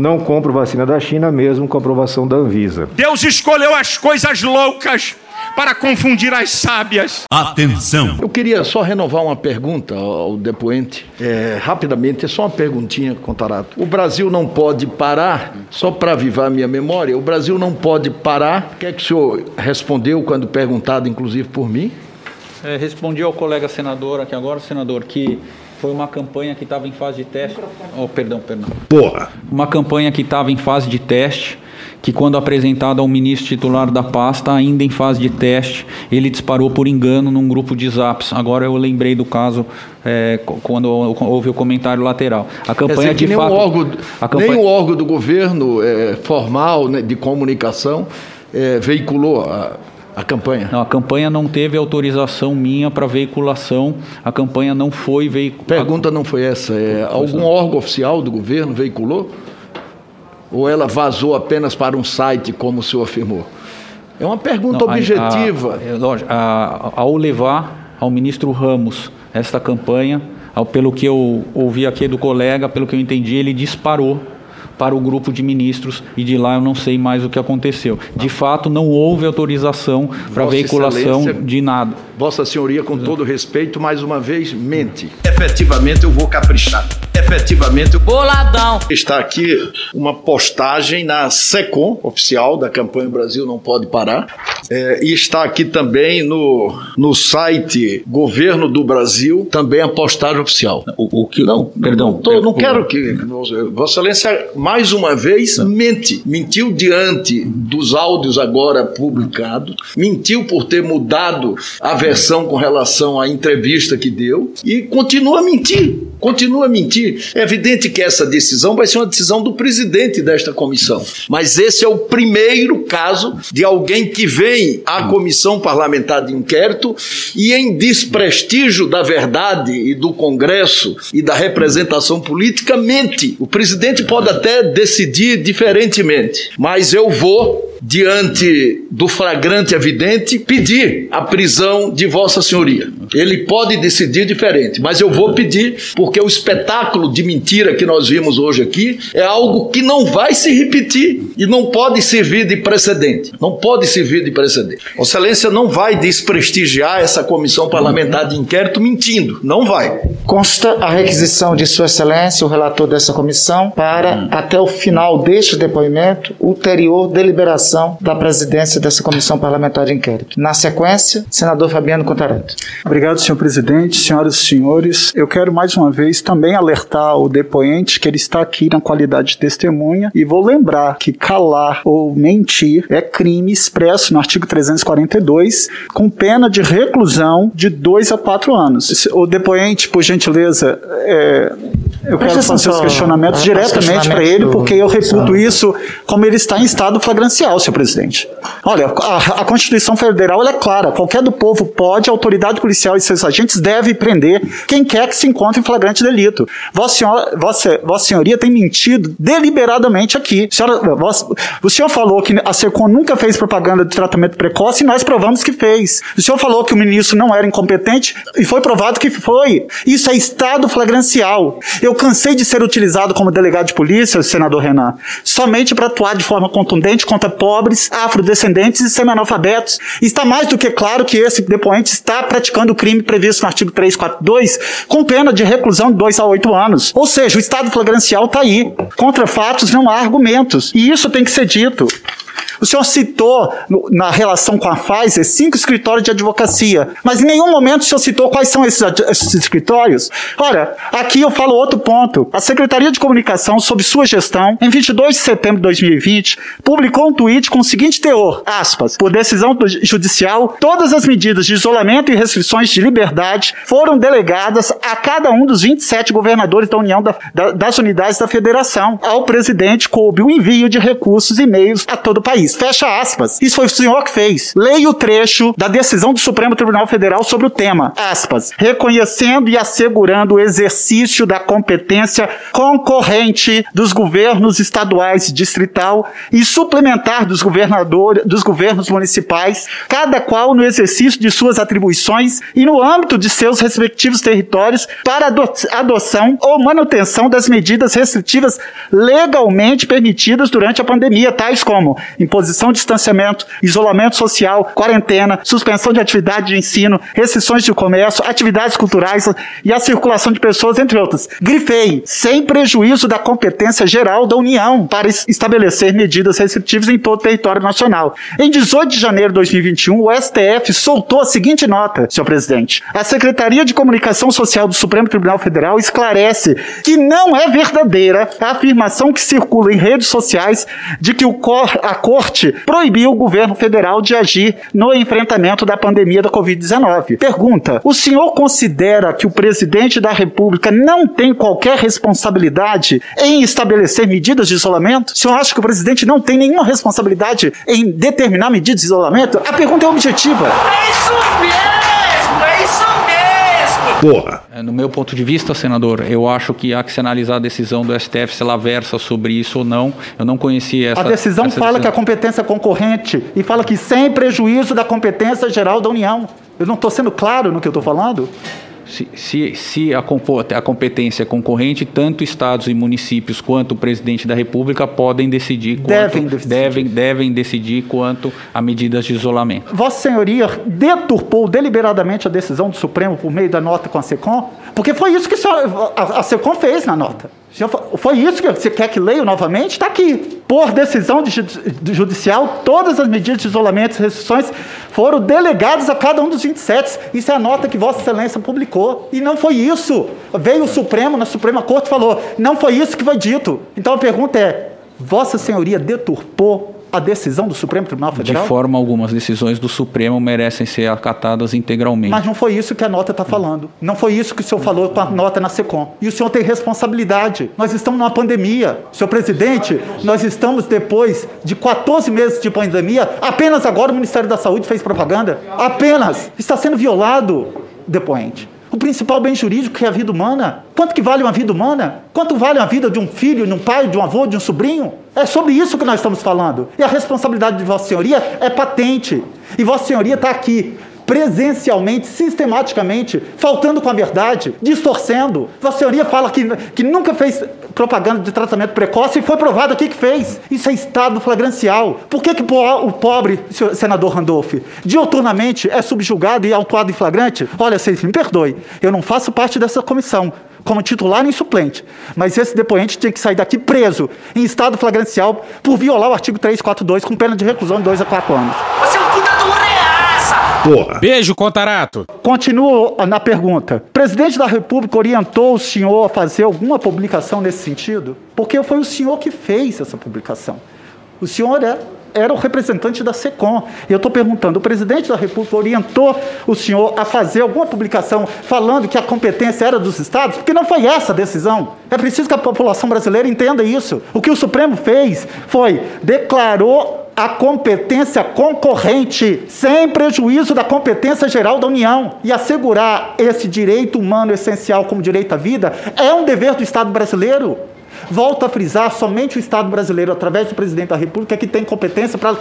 não compro vacina da China mesmo com aprovação da Anvisa. Deus escolheu as coisas loucas para confundir as sábias. Atenção! Eu queria só renovar uma pergunta ao ao depoente. É, rapidamente, é só uma perguntinha, Contarato. O Brasil não pode parar, só para avivar a minha memória, o Brasil não pode parar. O que é que o senhor respondeu quando perguntado, inclusive por mim? É, respondi ao colega senador aqui agora, senador, que foi uma campanha que estava em fase de teste. Oh, perdão, perdão. Porra! Uma campanha que estava em fase de teste, que quando apresentada ao ministro titular da pasta, ainda em fase de teste, ele disparou por engano num grupo de zaps. Agora eu lembrei do caso é, quando houve o comentário lateral. A campanha de nenhum fato. órgão, a campanha- nenhum órgão do governo é, formal né, de comunicação é, veiculou a, a campanha. Não, a campanha não teve autorização minha para veiculação. A campanha não foi veiculada. Pergunta não foi essa. É, algum órgão oficial do governo veiculou? Ou ela vazou apenas para um site, como o senhor afirmou? É uma pergunta Não, a- objetiva. a- é, lógico, a- ao levar ao ministro Ramos esta campanha, ao- pelo que eu ouvi aqui do colega, pelo que eu entendi, ele disparou para o grupo de ministros e de lá eu não sei mais o que aconteceu. De fato, não houve autorização para veiculação Excelência- de nada. Vossa Senhoria, com todo respeito, mais uma vez, mente. Efetivamente eu vou caprichar. Efetivamente. Boladão! Está aqui uma postagem na SECOM, oficial da campanha Brasil Não Pode Parar. É, e está aqui também no, no site Governo do Brasil, também a postagem oficial. O, o que não? Perdão. Não, tô- não quero que. Vossa Excelência, mais uma vez, mente. Mentiu diante dos áudios agora publicados, mentiu por ter mudado a versão com relação à entrevista que deu e continua a mentir. Continua a mentir. É evidente que essa decisão vai ser uma decisão do presidente desta comissão. Mas esse é o primeiro caso de alguém que vem à comissão parlamentar de inquérito e, em desprestígio da verdade e do Congresso e da representação política, mente. O presidente pode até decidir diferentemente, mas eu vou diante do flagrante evidente, pedir a prisão de Vossa Senhoria. Ele pode decidir diferente, mas eu vou pedir porque o espetáculo de mentira que nós vimos hoje aqui é algo que não vai se repetir e não pode servir de precedente. Não pode servir de precedente. Vossa Excelência não vai desprestigiar essa comissão parlamentar de inquérito mentindo. Não vai. Consta a requisição de Sua Excelência, o relator dessa comissão, para, até o final deste depoimento, ulterior deliberação da presidência dessa comissão parlamentar de inquérito. Na sequência, senador Fabiano Contarato. Obrigado, senhor presidente, senhoras e senhores. Eu quero mais uma vez também alertar o depoente que ele está aqui na qualidade de testemunha e vou lembrar que calar ou mentir é crime expresso no artigo 342, com pena de reclusão de dois a quatro anos. O depoente, por gentileza, é, eu quero fazer os questionamentos diretamente para ele, porque eu reputo isso como ele está em estado flagrancial, senhor presidente. Olha, a, a Constituição Federal é clara: qualquer do povo pode, a autoridade policial e seus agentes devem prender quem quer que se encontre em flagrante delito. Vossa, senhora, vossa, vossa Senhoria tem mentido deliberadamente aqui. Senhora, vossa, o senhor falou que a SECOM nunca fez propaganda de tratamento precoce e nós provamos que fez. O senhor falou que o ministro não era incompetente e foi provado que foi. Isso é estado flagrancial. Eu cansei de ser utilizado como delegado de polícia, senador Renan, somente para atuar de forma contundente contra pobres, afrodescendentes e semi-analfabetos. Está mais do que claro que esse depoente está praticando o crime previsto no artigo 342, com pena de reclusão de 2 a 8 anos. Ou seja, o estado flagrancial está aí. Contra fatos não há argumentos. E isso tem que ser dito. O senhor citou na relação com a Pfizer cinco escritórios de advocacia, mas em nenhum momento o senhor citou quais são esses, esses escritórios. Ora, aqui eu falo outro ponto. A Secretaria de Comunicação, sob sua gestão, em 22 de setembro de 2020, publicou um tweet com o seguinte teor, aspas, por decisão judicial, todas as medidas de isolamento e restrições de liberdade foram delegadas a cada um dos 27 governadores da União da, da, das unidades da Federação. Ao presidente coube o envio de recursos e meios a todo o país. Fecha aspas. Isso foi o senhor que fez. Leia o trecho da decisão do Supremo Tribunal Federal sobre o tema. Aspas. Reconhecendo e assegurando o exercício da competência concorrente dos governos estaduais e distrital e suplementar dos governadores, dos governos municipais, cada qual no exercício de suas atribuições e no âmbito de seus respectivos territórios para adoção ou manutenção das medidas restritivas legalmente permitidas durante a pandemia, tais como imposição de distanciamento, isolamento social, quarentena, suspensão de atividade de ensino, restrições de comércio, atividades culturais e a circulação de pessoas, entre outras. Grifei, sem prejuízo da competência geral da União para estabelecer medidas restritivas em todo o território nacional. Em 18 de janeiro de 2021, o STF soltou a seguinte nota, senhor presidente. A Secretaria de Comunicação Social do Supremo Tribunal Federal esclarece que não é verdadeira a afirmação que circula em redes sociais de que o cor, a Corte proibiu o governo federal de agir no enfrentamento da pandemia da Covid-19. Pergunta: o senhor considera que o presidente da República não tem qualquer responsabilidade em estabelecer medidas de isolamento? O senhor acha que o presidente não tem nenhuma responsabilidade em determinar medidas de isolamento? A pergunta é objetiva. É isso mesmo. Porra. No meu ponto de vista, senador, eu acho que há que se analisar a decisão do STF se ela versa sobre isso ou não. Eu não conheci essa. A decisão essa fala decisão. que a competência é concorrente e fala que sem prejuízo da competência geral da União. Eu não estou sendo claro no que eu estou falando? Se, se, se a, a competência é concorrente, tanto estados e municípios quanto o presidente da República podem decidir quanto, Devem decidir. devem, devem decidir quanto a medidas de isolamento. Vossa Senhoria deturpou deliberadamente a decisão do Supremo por meio da nota com a SECOM? Porque foi isso que a, a, a SECOM fez na nota. Foi isso que você quer que leia novamente? Está aqui. Por decisão de ju- de judicial, todas as medidas de isolamento e restrições foram delegadas a cada um dos 27. Isso é a nota que Vossa Excelência publicou. E não foi isso. Veio o Supremo, na Suprema Corte, falou: não foi isso que foi dito. Então a pergunta é: Vossa Senhoria deturpou a decisão do Supremo Tribunal De Federal? forma alguma, as decisões do Supremo merecem ser acatadas integralmente. Mas não foi isso que a nota está falando. Não foi isso que o senhor falou com a nota na SECOM. E o senhor tem responsabilidade. Nós estamos numa pandemia. Senhor presidente, nós estamos depois de 14 meses de pandemia. Apenas agora o Ministério da Saúde fez propaganda. Apenas. Está sendo violado, depoente. O principal bem jurídico que é a vida humana. Quanto que vale uma vida humana? Quanto vale a vida de um filho, de um pai, de um avô, de um sobrinho? É sobre isso que nós estamos falando. E a responsabilidade de Vossa Senhoria é patente. E Vossa Senhoria está aqui presencialmente, sistematicamente, faltando com a verdade, distorcendo. Senhoria fala que, que nunca fez propaganda de tratamento precoce e foi provado aqui que fez. Isso é estado flagrancial. Por que, que o pobre senador Randolph dioturnamente é subjugado e autuado em flagrante? Olha, vocês me perdoem, eu não faço parte dessa comissão como titular nem suplente. Mas esse depoente tinha que sair daqui preso, em estado flagrancial, por violar o artigo 342, com pena de reclusão de 2 a 4 anos. Você é um puta de um reaça! Porra. Beijo, Contarato. Continuo na pergunta. O presidente da República orientou o senhor a fazer alguma publicação nesse sentido? Porque foi o senhor que fez essa publicação. O senhor é era o representante da SECOM. E eu estou perguntando: o presidente da República orientou o senhor a fazer alguma publicação falando que a competência era dos estados? Porque não foi essa a decisão. É preciso que a população brasileira entenda isso. O que o Supremo fez foi declarou a competência concorrente, sem prejuízo da competência geral da União. E assegurar esse direito humano essencial como direito à vida é um dever do Estado brasileiro. Volto a frisar, somente o Estado brasileiro, através do presidente da República, é que tem competência para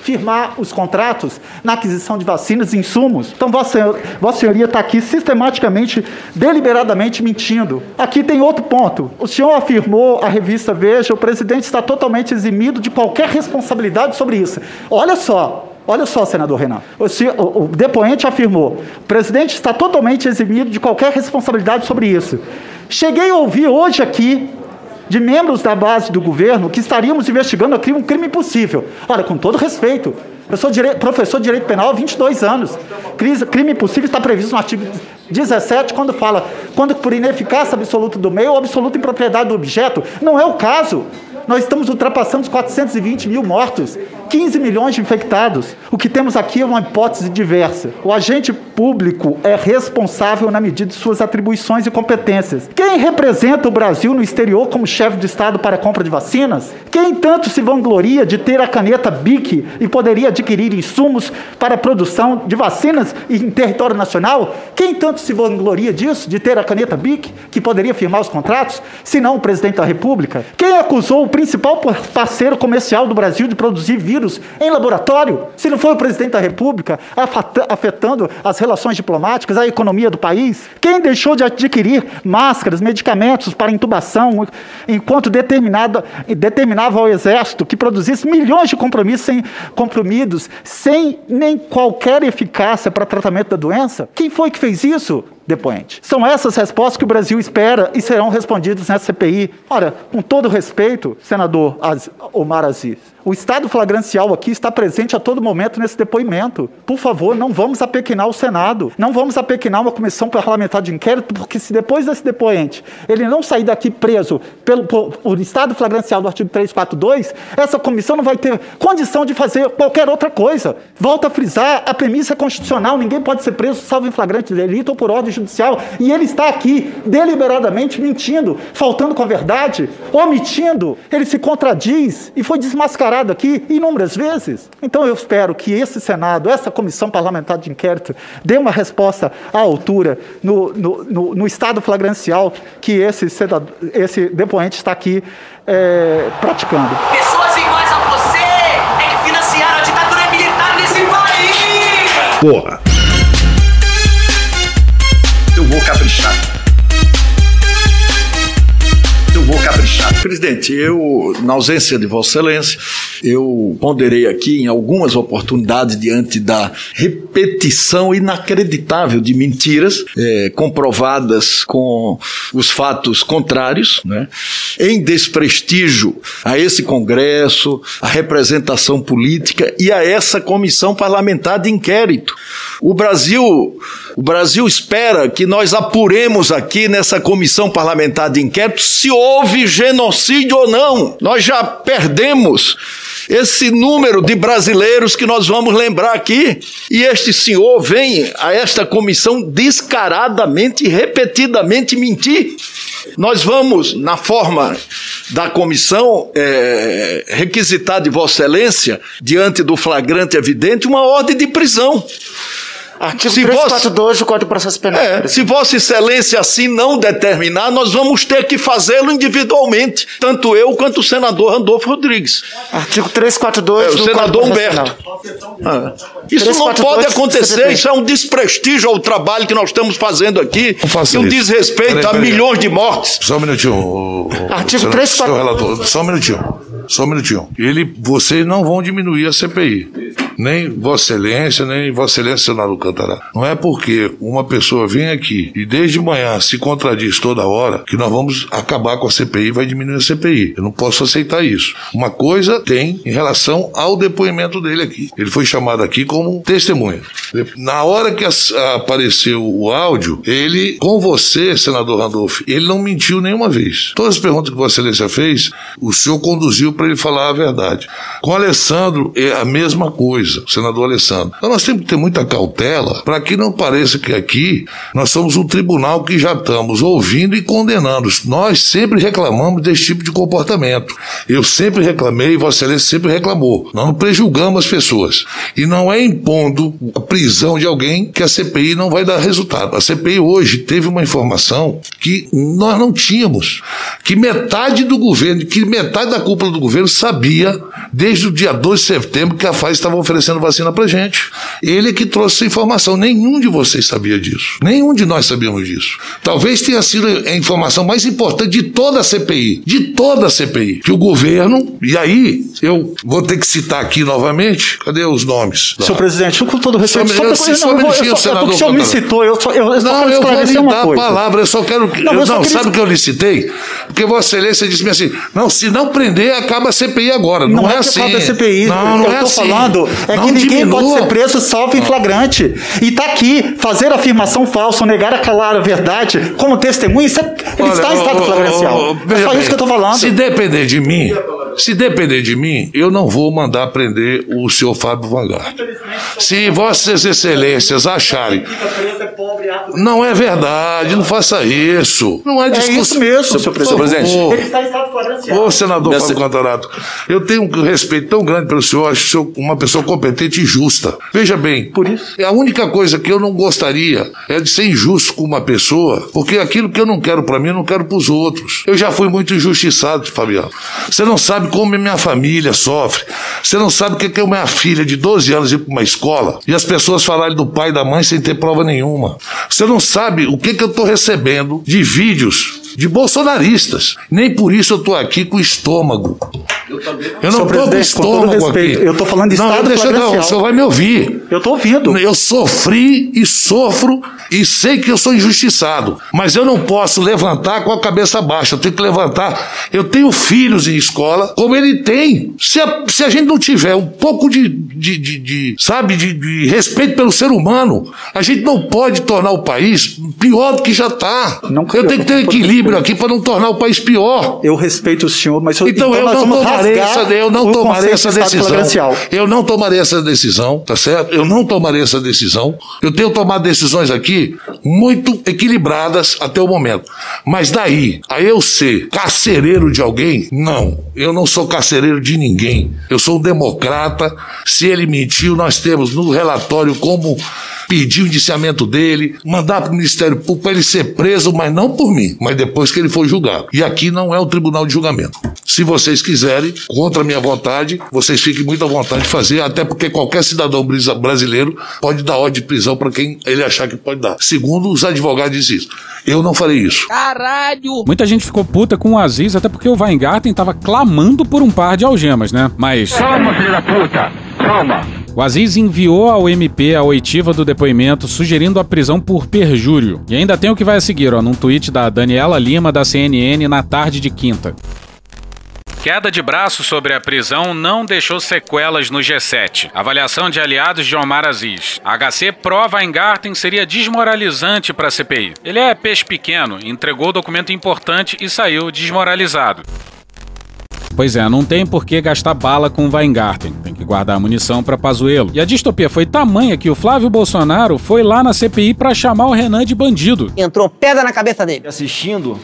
firmar os contratos na aquisição de vacinas e insumos. Então, Vossa, Vossa Senhoria está aqui sistematicamente, deliberadamente mentindo. Aqui tem outro ponto. O senhor afirmou à revista Veja, o presidente está totalmente eximido de qualquer responsabilidade sobre isso. Olha só, Olha só, senador Renan. O, depoente afirmou: o presidente está totalmente eximido de qualquer responsabilidade sobre isso. Cheguei a ouvir hoje aqui de membros da base do governo que estaríamos investigando um crime impossível. Olha, com todo respeito, eu sou professor de direito penal há 22 anos. Crime impossível está previsto no artigo 17, quando fala, quando por ineficácia absoluta do meio ou absoluta impropriedade do objeto. Não é o caso. Nós estamos ultrapassando os 420 mil mortos, 15 milhões de infectados. O que temos aqui é uma hipótese diversa. O agente público é responsável na medida de suas atribuições e competências. Quem representa o Brasil no exterior como chefe de Estado para a compra de vacinas? Quem tanto se vangloria de ter a caneta BIC e poderia adquirir insumos para a produção de vacinas em território nacional? Quem tanto se vangloria disso, de ter a caneta BIC, que poderia firmar os contratos, se não o presidente da República? Quem acusou principal parceiro comercial do Brasil de produzir vírus em laboratório, se não foi o presidente da República, afetando as relações diplomáticas, a economia do país? Quem deixou de adquirir máscaras, medicamentos para intubação, enquanto determinava ao Exército que produzisse milhões de compromissos sem, sem nem qualquer eficácia para tratamento da doença? Quem foi que fez isso? Depoente. São essas respostas que o Brasil espera e serão respondidas nessa CPI. Ora, com todo respeito, senador Omar Aziz, o estado flagrancial aqui está presente a todo momento nesse depoimento. Por favor, não vamos apequinar o Senado, não vamos apequinar uma comissão parlamentar de inquérito, porque se depois desse depoente ele não sair daqui preso pelo por, por estado flagrancial do artigo 342, essa comissão não vai ter condição de fazer qualquer outra coisa. Volto a frisar, a premissa é constitucional, ninguém pode ser preso salvo em flagrante delito ou por ordem judicial, e ele está aqui deliberadamente mentindo, faltando com a verdade, omitindo, ele se contradiz e foi desmascarado aqui inúmeras vezes. Então eu espero que esse Senado, essa comissão parlamentar de inquérito, dê uma resposta à altura no, no, no, no estado flagrancial que esse, esse depoente está aqui é, praticando. Pessoas iguais a você é que financiaram a ditadura militar nesse país! Porra! Vou caprichar Presidente, eu, na ausência de Vossa Excelência, eu ponderei aqui em algumas oportunidades diante da repetição inacreditável de mentiras é, comprovadas com os fatos contrários, né, em desprestígio a esse Congresso, a representação política e a essa comissão parlamentar de inquérito. O Brasil, o Brasil espera que nós apuremos aqui nessa comissão parlamentar de inquérito se houve genocídio ou não. Nós já perdemos esse número de brasileiros que nós vamos lembrar aqui. E este senhor vem a esta comissão descaradamente repetidamente mentir. Nós vamos, na forma da comissão, é, requisitar de Vossa Excelência, diante do flagrante evidente, uma ordem de prisão. Artigo Se 342 do Código de Processo Penal. É, se Vossa Excelência assim não determinar, nós vamos ter que fazê-lo individualmente, tanto eu quanto o senador Randolfo Rodrigues. Artigo 342 É, o do senador Código Humberto. Ah. Isso não 342 pode acontecer, isso é um desprestígio ao trabalho que nós estamos fazendo aqui e um isso. desrespeito Peraí, a peraí. milhões de mortes. Só um minutinho. o- o- Artigo senhor- 3, senhor relator, só um minutinho. Só um minutinho. Ele, vocês não vão diminuir a CPI. Nem Vossa Excelência, nem Vossa Excelência, senador Cantará. Não é porque uma pessoa vem aqui e desde manhã se contradiz toda hora que nós vamos acabar com a CPI e vai diminuir a CPI. Eu não posso aceitar isso. Uma coisa tem em relação ao depoimento dele aqui. Ele foi chamado aqui como testemunha. Na hora que apareceu o áudio, ele, com você, senador Randolph, ele não mentiu nenhuma vez. Todas as perguntas que Vossa Excelência fez, o senhor conduziu para ele falar a verdade. Com o Alessandro, é a mesma coisa, senador Alessandro. Então nós temos que ter muita cautela para que não pareça que aqui nós somos um tribunal que já estamos ouvindo e condenando. Nós sempre reclamamos desse tipo de comportamento. Eu sempre reclamei, Vossa Excelência sempre reclamou. Nós não prejulgamos as pessoas. E não é impondo a prisão de alguém que a CPI não vai dar resultado. A CPI hoje teve uma informação que nós não tínhamos. Que metade do governo, que metade da cúpula do governo sabia desde o dia 12 de setembro que a Pfizer estava oferecendo vacina pra gente. Ele é que trouxe essa informação. Nenhum de vocês sabia disso. Nenhum de nós sabíamos disso. Talvez tenha sido a informação mais importante de toda a CPI. De toda a CPI. Que o governo, e aí eu vou ter que citar aqui novamente, cadê os nomes? Senhor presidente, com todo respeito, Só, só, eu, só, não, eu eu senador o senhor me citou, eu só, eu, Não, eu vou lhe dar a coisa. palavra, eu só quero. que- Não, eu não, queria- sabe o que eu lhe citei? Porque Vossa Excelência disse-me assim: não, se não prender, acaba a CPI agora. Não, Não, é é que assim. acaba a CPI. Não, não eu é tô assim. falando é Não que ninguém diminua. pode ser preso salvo em flagrante. E tá aqui, fazer afirmação falsa, ou negar a calar a verdade como testemunha, isso é, ele Olha, está em estado flagrancial. é só bem, isso que eu tô falando. Se depender de mim, se depender de mim, eu não vou mandar prender o senhor Fábio Vanguard. Se vossas excelências acharem. Não é verdade, não faça isso. Não é discurso. isso mesmo, senhor presidente. favor. Ele está em estado flagrancial. Ô, senador Nessa- Fábio Eu tenho um respeito tão grande pelo senhor, acho o senhor uma pessoa competente e justa. Veja bem, por isso. a única coisa que eu não gostaria é de ser injusto com uma pessoa, porque aquilo que eu não quero pra mim, eu não quero pros outros. Eu já fui muito injustiçado, Fabiano. Você não sabe como minha família sofre. Você não sabe o que é minha filha de 12 anos ir pra uma escola e as pessoas falarem do pai e da mãe sem ter prova nenhuma. Você não sabe o que, que eu tô recebendo de vídeos de bolsonaristas. Nem por isso eu tô aqui com estômago. Eu não Senhor tô com estômago respeito, aqui. eu tô falando de não, estado deixa, não, o senhor vai me ouvir. Eu tô ouvindo. Eu sofri e sofro e sei que eu sou injustiçado. Mas eu não posso levantar com a cabeça baixa. Eu tenho que levantar. Eu tenho filhos em escola, como ele tem. Se a, se a gente não tiver um pouco de, de, de- de, sabe, de, de respeito pelo ser humano, a gente não pode tornar o país pior do que já está. Eu tenho que ter equilíbrio aqui para não tornar o país pior. Eu respeito o senhor, mas eu- Então, eu nós não tomarei essa, eu não tomarei essa decisão. Eu não tomarei essa decisão, tá certo? Eu não tomarei essa decisão. Eu tenho tomado decisões aqui muito equilibradas até o momento. Mas daí, a eu ser carcereiro de alguém, não. Eu não sou carcereiro de ninguém. Eu sou um democrata. Se ele mentiu, nós temos no relatório como pedir o indiciamento dele, mandar para o Ministério Público para ele ser preso, mas não por mim, mas depois que ele for julgado. E aqui não é o tribunal de julgamento. Se vocês quiserem, contra a minha vontade, vocês fiquem muito à vontade de fazer, até porque qualquer cidadão brasileiro pode dar ordem de prisão para quem ele achar que pode dar. Segundo os advogados dizem isso. Eu não farei isso. Caralho! Muita gente ficou puta com o Aziz, até porque o Weingarten tava clamando por um par de algemas, né? Mas. Calma, filho da puta! Calma! O Aziz enviou ao MP a oitiva do depoimento sugerindo a prisão por perjúrio. E ainda tem o que vai a seguir, ó, num tweet da Daniela Lima da CNN na tarde de quinta. Queda de braço sobre a prisão não deixou sequelas no G7. Avaliação de aliados de Omar Aziz. HC prova Weingarten seria desmoralizante para a CPI. Ele é peixe pequeno, entregou documento importante e saiu desmoralizado. Pois é, não tem por que gastar bala com Weingarten. Tem que guardar a munição para Pazuello. E a distopia foi tamanha que o Flávio Bolsonaro foi lá na CPI para chamar o Renan de bandido. Entrou pedra na cabeça dele. Assistindo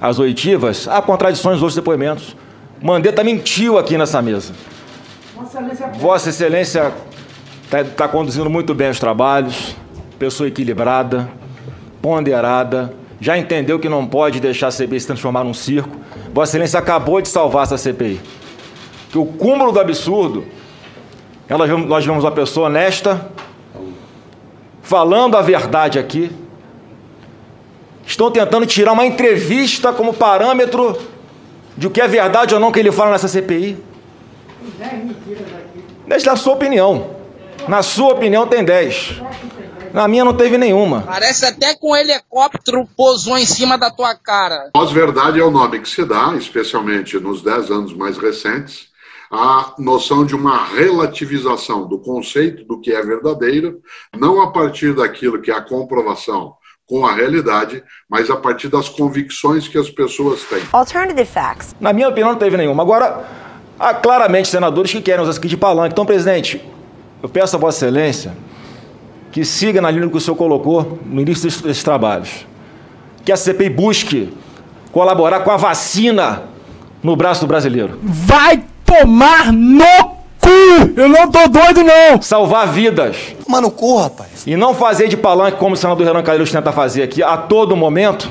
às oitivas, há contradições nos outros depoimentos. Mandetta mentiu aqui nessa mesa. Vossa Excelência está conduzindo muito bem os trabalhos, pessoa equilibrada, ponderada, já entendeu que não pode deixar a CPI se transformar num circo. Vossa Excelência acabou de salvar essa CPI. Que o cúmulo do absurdo, ela, nós vemos uma pessoa honesta, falando a verdade aqui. Estão tentando tirar uma entrevista como parâmetro de o que é verdade ou não que ele fala nessa CPI. Deixa a sua opinião. Na sua opinião tem 10. Na minha não teve nenhuma. Parece até que um helicóptero pousou em cima da tua cara. Pós-verdade é o nome que se dá, especialmente nos 10 anos mais recentes, a noção de uma relativização do conceito do que é verdadeiro, não a partir daquilo que é a comprovação com a realidade, mas a partir das convicções que as pessoas têm. Alternative facts. Na minha opinião, não teve nenhuma. Agora, há claramente senadores que querem usar aqui de palanque. Então, presidente, eu peço a Vossa Excelência que siga na linha que o senhor colocou no início desses trabalhos. Que a CPI busque colaborar com a vacina no braço do brasileiro. Vai tomar no cu! Eu não tô doido, não! Salvar vidas. Mano, cu, rapaz. E não fazer de palanque como o senador Renan Calheiros tenta fazer aqui a todo momento.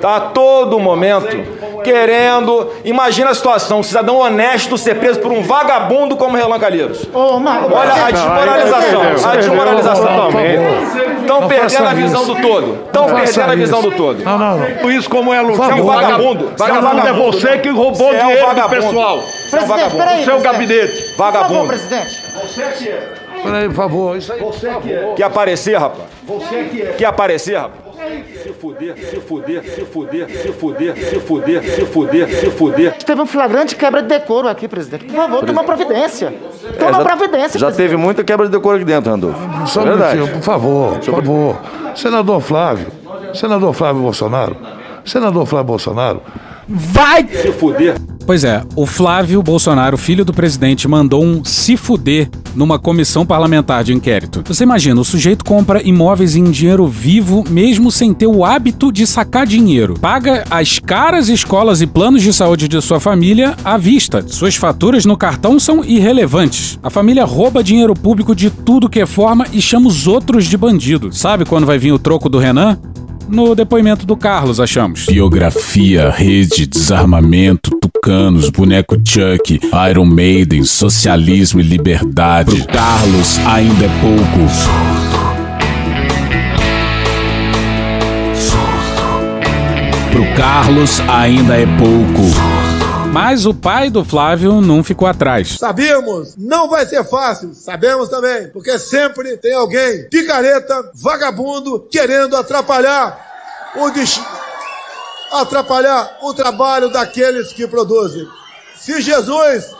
Tá a todo momento querendo. Imagina a situação: um cidadão honesto ser preso por um vagabundo como Renan Calheiros. Olha a desmoralização. A desmoralização. Estão perdendo a visão do todo. Estão perdendo a visão do todo. Não, não, não. Isso como é Você é um vagabundo. Vagabundo é você que roubou é um dinheiro do pessoal. É um vagabundo. Seu gabinete. Vagabundo. presidente. Você que é. Peraí, por favor. Isso aí. Você que é. Quer aparecer, rapaz? Você que é. Quer aparecer, rapaz? Se fuder, se fuder, se fuder, se fuder, se fuder, se fuder, se fuder. Teve um flagrante quebra de decoro aqui, presidente. Por favor, toma providência. Toma É, já- providência, Já teve muita quebra de decoro aqui dentro, Randolfo. Só um Verdade. minutinho, por favor, por favor. Senador Flávio, senador Flávio Bolsonaro, senador Flávio Bolsonaro, Vai se fuder. Pois é, o Flávio Bolsonaro, filho do presidente, mandou um se fuder numa comissão parlamentar de inquérito. Você imagina, o sujeito compra imóveis em dinheiro vivo, mesmo sem ter o hábito de sacar dinheiro. Paga as caras escolas e planos de saúde de sua família à vista. Suas faturas no cartão são irrelevantes. A família rouba dinheiro público de tudo que é forma e chama os outros de bandido. Sabe quando vai vir o troco do Renan? No depoimento do Carlos, achamos. Biografia, rede, desarmamento, tucanos, boneco Chuck, Iron Maiden, socialismo e liberdade. Pro Carlos ainda é pouco. Pro Carlos ainda é pouco. Mas o pai do Flávio não ficou atrás. Sabíamos, não vai ser fácil, sabemos também, porque sempre tem alguém picareta, vagabundo, querendo atrapalhar o atrapalhar o trabalho daqueles que produzem. Se Jesus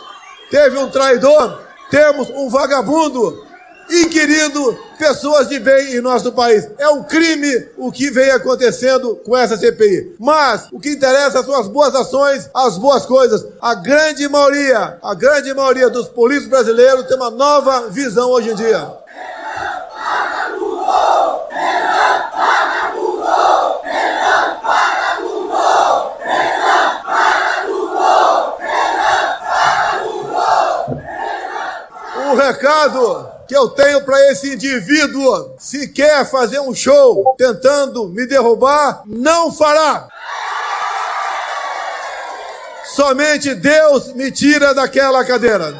teve um traidor, temos um vagabundo inquirindo pessoas de bem em nosso país. É um crime o que vem acontecendo com essa CPI. Mas o que interessa são as boas ações, as boas coisas. A grande maioria, a grande maioria dos políticos brasileiros tem uma nova visão hoje em dia. O recado que eu tenho para esse indivíduo, se quer fazer um show tentando me derrubar, não fará. Somente Deus me tira daquela cadeira.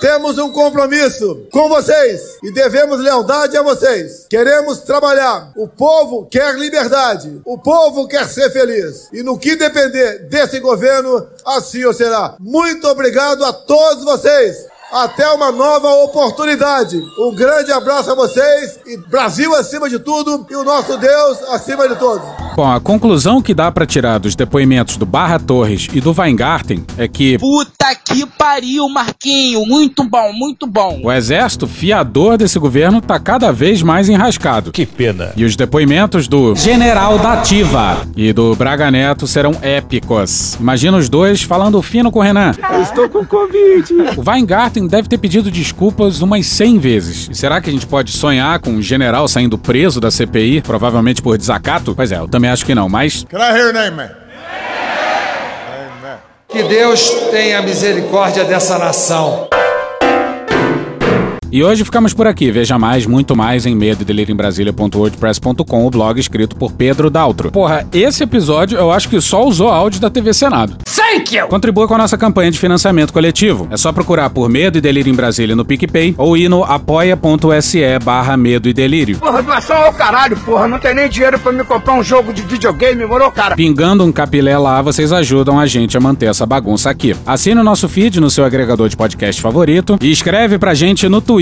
Temos um compromisso com vocês e devemos lealdade a vocês. Queremos trabalhar. O povo quer liberdade. O povo quer ser feliz. E no que depender desse governo, assim o será. Muito obrigado a todos vocês. Até uma nova oportunidade. Um grande abraço a vocês e Brasil acima de tudo e o nosso Deus acima de todos. Bom, a conclusão que dá pra tirar dos depoimentos do Barra Torres e do Weingarten é que Puta que pariu, Marquinho. Muito bom, muito bom. o exército fiador desse governo tá cada vez mais enrascado. Que pena. E os depoimentos do General da Ativa e do Braga Neto serão épicos. Imagina os dois falando fino com o Renan. Eu estou com Covid. O Weingarten deve ter pedido desculpas umas 100 vezes. E será que a gente pode sonhar com um general saindo preso da CPI, provavelmente por desacato? Pois é, eu também acho que não, mas Can I hear an amen? Que Deus tenha misericórdia dessa nação. E hoje ficamos por aqui. Veja mais, muito mais em medo em Brasília.wordpress.com, o blog escrito por Pedro Daltro. Porra, esse episódio eu acho que só usou áudio da TV Senado. Thank you! Contribua com a nossa campanha de financiamento coletivo. É só procurar por Medo e Delírio em Brasília no PicPay ou ir no apoia.se barra Medo e Delírio. Porra, doação ao caralho, porra. Não tem nem dinheiro pra me comprar um jogo de videogame, morou, cara? Pingando um capilé lá, vocês ajudam a gente a manter essa bagunça aqui. Assine o nosso feed no seu agregador de podcast favorito e escreve pra gente no Twitter.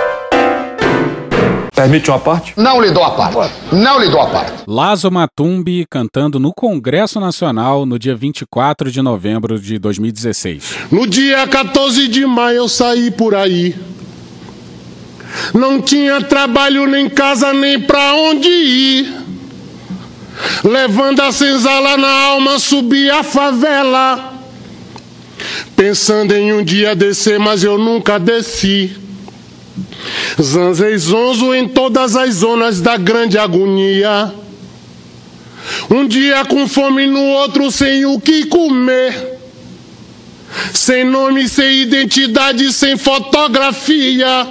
Permite uma parte? Não lhe dou a parte. Não lhe dou a parte. Lazo Matumbi cantando no Congresso Nacional no dia 24 de novembro de 2016. No dia 14 de maio eu saí por aí. Não tinha trabalho, nem casa, nem pra onde ir. Levando a senzala na alma, subi a favela. Pensando em um dia descer, mas eu nunca desci. Zanzei zonzo em todas as zonas da grande agonia. Um dia com fome, no outro sem o que comer. Sem nome, sem identidade, sem fotografia.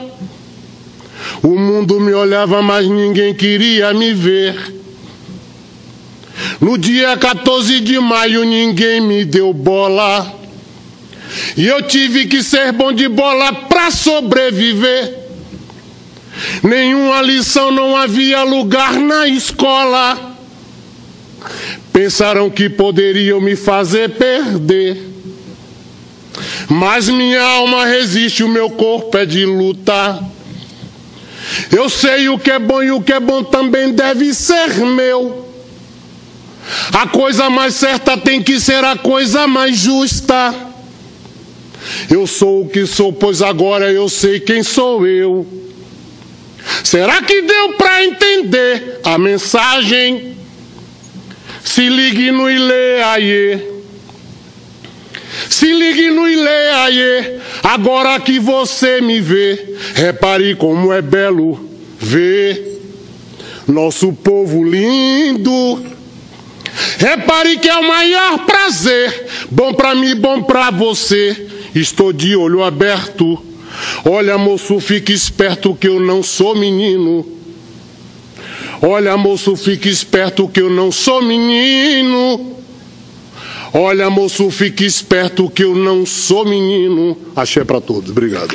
O mundo me olhava, mas ninguém queria me ver. No dia 14 de maio, ninguém me deu bola. E eu tive que ser bom de bola pra sobreviver. Nenhuma lição, não havia lugar na escola. Pensaram que poderiam me fazer perder. Mas minha alma resiste, o meu corpo é de lutar. Eu sei o que é bom e o que é bom também deve ser meu. A coisa mais certa tem que ser a coisa mais justa. Eu sou o que sou, pois agora eu sei quem sou eu. Será que deu para entender a mensagem? Se ligue no Ile aí. Se ligue no Ile aí. Agora que você me vê, repare como é belo ver nosso povo lindo. Repare que é o maior prazer, bom para mim, bom para você. Estou de olho aberto. Olha, moço, fique esperto que eu não sou menino. Olha, moço, fique esperto que eu não sou menino. Olha, moço, fique esperto que eu não sou menino. Achei para todos. Obrigado.